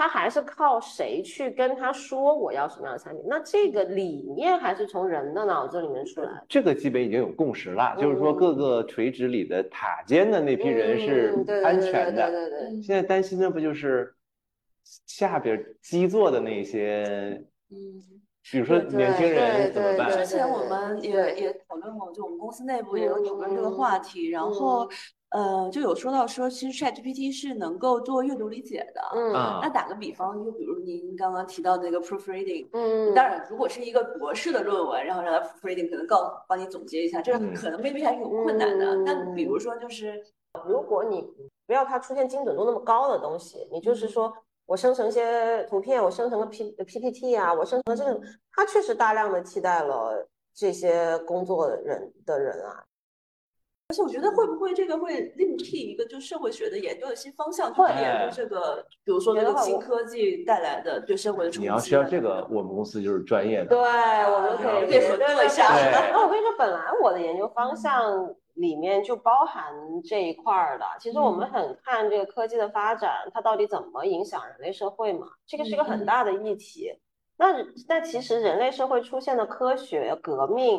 它还是靠谁去跟他说我要什么样的产品？那这个理念还是从人的脑子里面出来的。这个基本已经有共识了，就是说嗯各个垂直里的塔尖的那批人是嗯对对安对对全的。对对对。现在担心的不就是下边基座的那些，嗯。比如说年轻人对对怎么办？之前我们也也讨论过，就我们公司内部也有讨论这个话题，然后呃，就有说到说，其实 ChatGPT 是能够做阅读理解的。嗯，那打个比方，就比如您刚刚提到那个 proofreading，嗯，当然，如果是一个博士的论文，然后让他 proofreading，可能告帮你总结一下，这个可能未必还是有困难的。但比如说，就是如果你不要它出现精准度那么高的东西，你就是说我生成一些图片，我生成个 P PPT 啊，我生成这个，它确实大量的替代了这些工作人的人啊。而且我觉得会不会这个会另辟一个就社会学的研究的新方向，去研究这个，比如说这个新科技带来的对社会的冲击。你要需要这个，我们公司就是专业的。对，我们可以合作一下。那我跟你说，本来我的研究方向里面就包含这一块儿的。其实我们很看这个科技的发展，它到底怎么影响人类社会嘛？这个是一个很大的议题。那那其实人类社会出现的科学革命。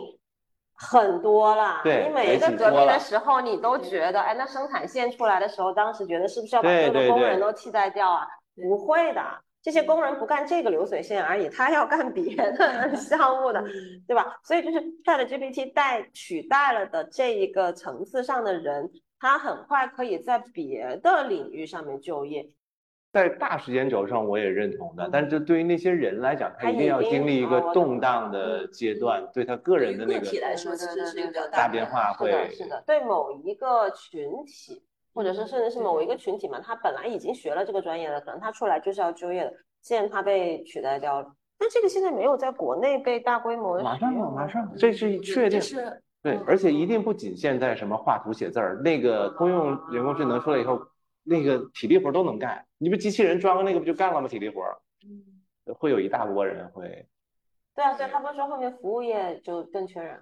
很多啦，你每一个革命的时候，你都觉得，哎，那生产线出来的时候，当时觉得是不是要把所有的工人都替代掉啊？不会的，这些工人不干这个流水线而已，他要干别的 项目的，对吧？所以就是 ChatGPT 代取代了的这一个层次上的人，他很快可以在别的领域上面就业。在大时间轴上，我也认同的，但是就对于那些人来讲，他一定要经历一个动荡的阶段，对他个人的那个体来说，其实是一个比较大变化。会是的，对某一个群体，或者是甚至是某一个群体嘛，他本来已经学了这个专业的，可能他出来就是要就业的，现在他被取代掉了。但这个现在没有在国内被大规模的马上马上，这是确定。是。对，而且一定不仅限在什么画图写字儿，那个通用人工智能出来以后。那个体力活都能干，你不机器人装个那个不就干了吗？体力活，嗯，会有一大波人会。对啊，所以他们说后面服务业就更缺人。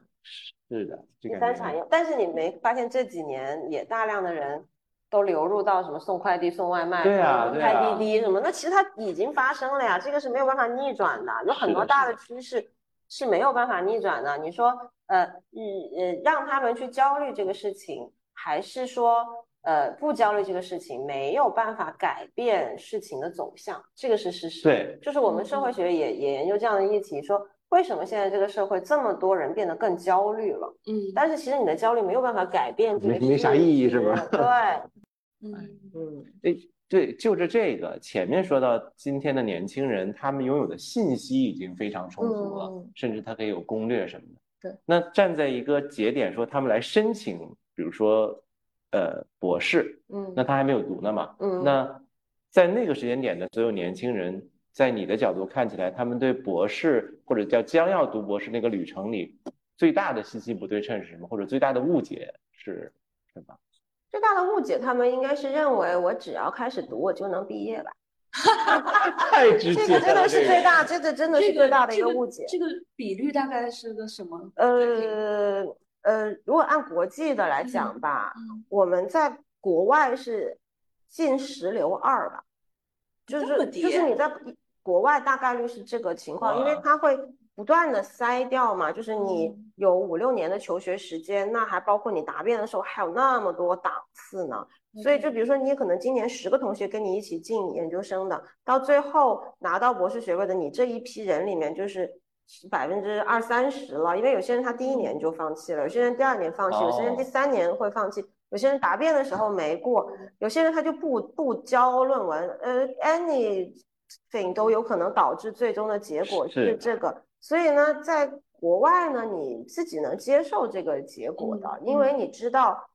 是的，第三产业。但是你没发现这几年也大量的人都流入到什么送快递、送外卖、对啊，开滴滴什么？那其实它已经发生了呀，这个是没有办法逆转的，有很多大的趋势是没有办法逆转的。你说，呃，呃，让他们去焦虑这个事情，还是说？呃，不焦虑这个事情没有办法改变事情的走向，这个是事实。对，就是我们社会学也也研究这样的议题，说为什么现在这个社会这么多人变得更焦虑了？嗯，但是其实你的焦虑没有办法改变这个，没没啥意义是吧？对，嗯嗯，哎，对，就着这个前面说到今天的年轻人，他们拥有的信息已经非常充足了，甚至他可以有攻略什么的。对，那站在一个节点说他们来申请，比如说。呃，博士，嗯，那他还没有读呢嘛，嗯，那在那个时间点的所有年轻人，在你的角度看起来，他们对博士或者叫将要读博士那个旅程里，最大的信息不对称是什么？或者最大的误解是什么？最大的误解，他们应该是认为我只要开始读，我就能毕业吧？太直接了，这个真的是最大，这个真的是最大的一个误解。这个比率大概是个什么？呃。呃，如果按国际的来讲吧，我们在国外是进十留二吧，就是就是你在国外大概率是这个情况，因为它会不断的筛掉嘛，就是你有五六年的求学时间，那还包括你答辩的时候还有那么多档次呢，所以就比如说你可能今年十个同学跟你一起进研究生的，到最后拿到博士学位的你这一批人里面就是。百分之二三十了，因为有些人他第一年就放弃了，有些人第二年放弃，有些人第三年会放弃，有些人答辩的时候没过，有些人他就不不交论文，呃，anything 都有可能导致最终的结果是这个。所以呢，在国外呢，你自己能接受这个结果的，因为你知道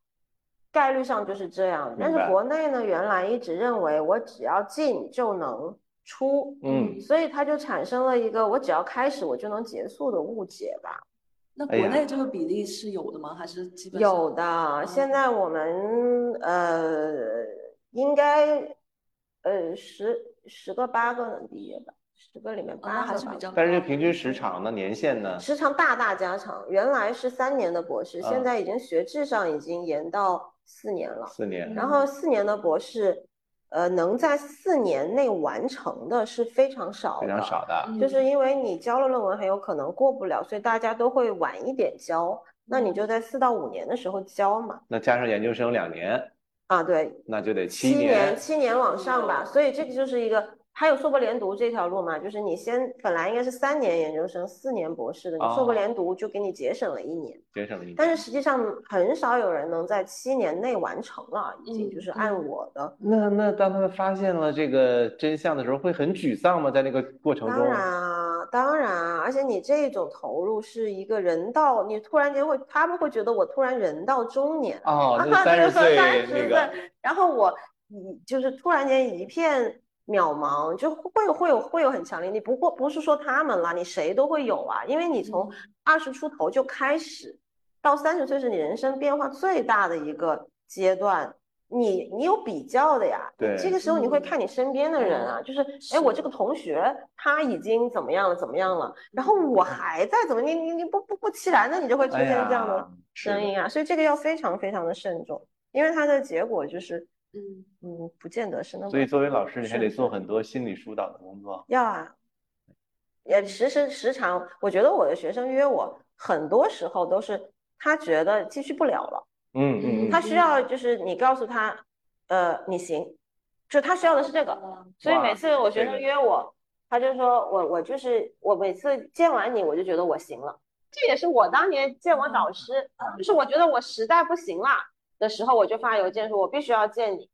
概率上就是这样。但是国内呢，原来一直认为我只要进就能。出，嗯，所以它就产生了一个我只要开始我就能结束的误解吧。那国内这个比例是有的吗？还是基本有的？现在我们呃应该呃十十个八个能毕业吧，十个里面八还是比较。但是平均时长呢？年限呢？时长大大加长，原来是三年的博士，现在已经学制上已经延到四年了。四年。然后四年的博士。呃，能在四年内完成的是非常少的，非常少的，就是因为你交了论文很有可能过不了，所以大家都会晚一点交。那你就在四到五年的时候交嘛。那加上研究生两年啊，对，那就得七年，七年往上吧。所以这个就是一个还有硕博连读这条路嘛，就是你先本来应该是三年研究生，四年博士的，你硕博连读就给你节省了一年，节省了一年。但是实际上很少有人能在七年内完成了，已经就是按我的。那那当他们发现了这个真相的时候，会很沮丧吗？在那个过程中？当然啊，当然啊，而且你这种投入是一个人到，你突然间会，他们会觉得我突然人到中年哦，三十岁那个，然后我一就是突然间一片。渺茫就会会有会有很强烈，你不过不是说他们了，你谁都会有啊，因为你从二十出头就开始，到三十岁是你人生变化最大的一个阶段，你你有比较的呀，对，这个时候你会看你身边的人啊，就是哎我这个同学他已经怎么样了怎么样了，然后我还在怎么你你你不不不其然的你就会出现这样的声音啊，所以这个要非常非常的慎重，因为它的结果就是。嗯嗯，不见得是那么。所以作为老师，你还得做很多心理疏导的工作。要啊，也时时时常，我觉得我的学生约我，很多时候都是他觉得继续不了了。嗯嗯。他需要就是你告诉他，呃，你行，就他需要的是这个。所以每次我学生约我，他就说我我就是我每次见完你，我就觉得我行了。这也是我当年见我导师，就是我觉得我实在不行了。的时候我就发邮件说，我必须要见你，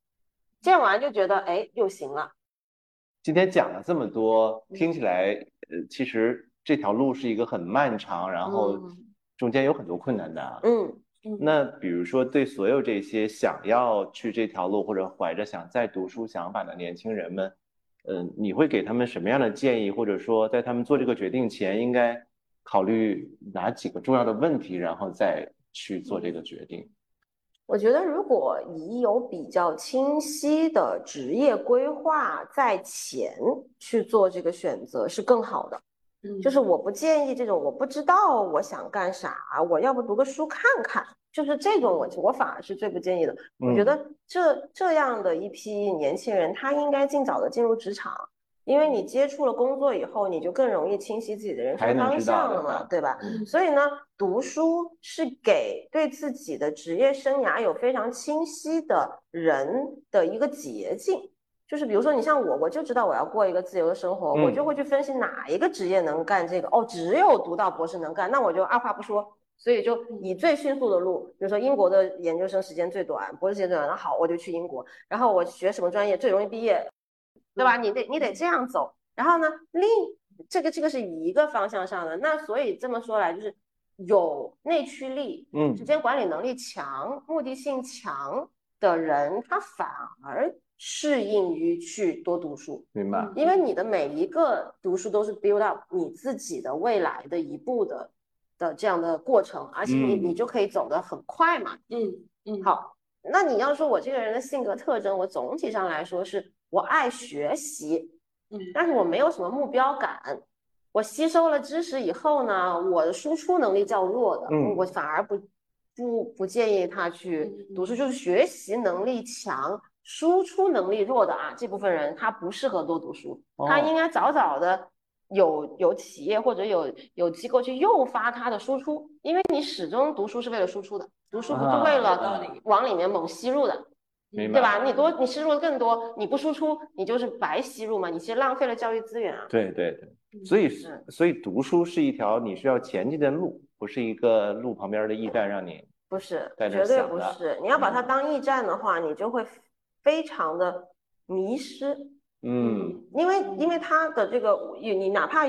见完就觉得哎又行了。今天讲了这么多，听起来呃其实这条路是一个很漫长，然后中间有很多困难的。嗯，那比如说对所有这些想要去这条路或者怀着想再读书想法的年轻人们，嗯，你会给他们什么样的建议？或者说在他们做这个决定前应该考虑哪几个重要的问题，然后再去做这个决定？我觉得，如果已有比较清晰的职业规划在前去做这个选择是更好的。嗯，就是我不建议这种我不知道我想干啥，我要不读个书看看，就是这种我我反而是最不建议的。我觉得这这样的一批年轻人，他应该尽早的进入职场。因为你接触了工作以后，你就更容易清晰自己的人生方向了嘛，对吧？所以呢，读书是给对自己的职业生涯有非常清晰的人的一个捷径。就是比如说，你像我，我就知道我要过一个自由的生活，我就会去分析哪一个职业能干这个。哦，只有读到博士能干，那我就二话不说，所以就以最迅速的路，比如说英国的研究生时间最短，博士时间最短，那好，我就去英国。然后我学什么专业最容易毕业？对吧？你得你得这样走，然后呢，另这个这个是一个方向上的。那所以这么说来，就是有内驱力，嗯，时间管理能力强、目的性强的人，他反而适应于去多读书。明白？因为你的每一个读书都是 build up 你自己的未来的一步的的这样的过程，而且你你就可以走得很快嘛。嗯嗯。好，那你要说我这个人的性格特征，我总体上来说是。我爱学习，嗯，但是我没有什么目标感。我吸收了知识以后呢，我的输出能力较弱的，嗯，我反而不不不建议他去读书。就是学习能力强、输出能力弱的啊，这部分人他不适合多读书，他应该早早的有有企业或者有有机构去诱发他的输出，因为你始终读书是为了输出的，读书不是为了往里面猛吸入的。对吧？你多，你吸入的更多，你不输出，你就是白吸入嘛。你其实浪费了教育资源啊。对对对，所以所以读书是一条你需要前进的路，不是一个路旁边的驿站让你不是，绝对不是。你要把它当驿站的话，你就会非常的迷失。嗯，因为因为他的这个，你哪怕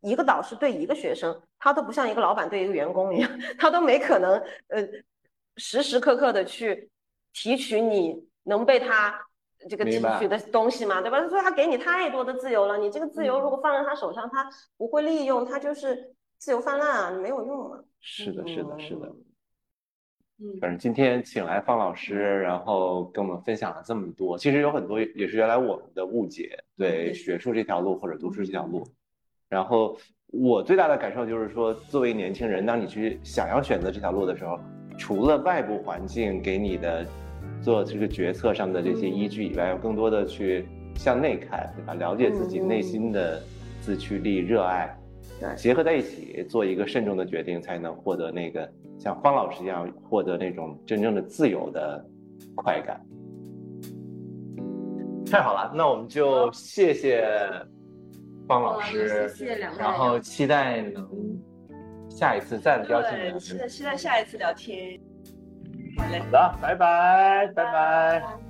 一个导师对一个学生，他都不像一个老板对一个员工一样，他都没可能呃时时刻刻的去。提取你能被他这个提取的东西嘛，对吧？所以他给你太多的自由了，你这个自由如果放在他手上，他不会利用，他就是自由泛滥啊，没有用啊。是的，是的，是的。嗯，反正今天请来方老师，然后跟我们分享了这么多，其实有很多也是原来我们的误解，对学术这条路或者读书这条路。然后我最大的感受就是说，作为年轻人，当你去想要选择这条路的时候。除了外部环境给你的做这个决策上的这些依据以外，要更多的去向内看，对吧？了解自己内心的自驱力、热爱，对，结合在一起做一个慎重的决定，才能获得那个像方老师一样获得那种真正的自由的快感。太好了，那我们就谢谢方老师，谢谢两位，然后期待能下一次再邀请你。期待期待下一次聊天。好嘞，好的，拜拜，拜拜。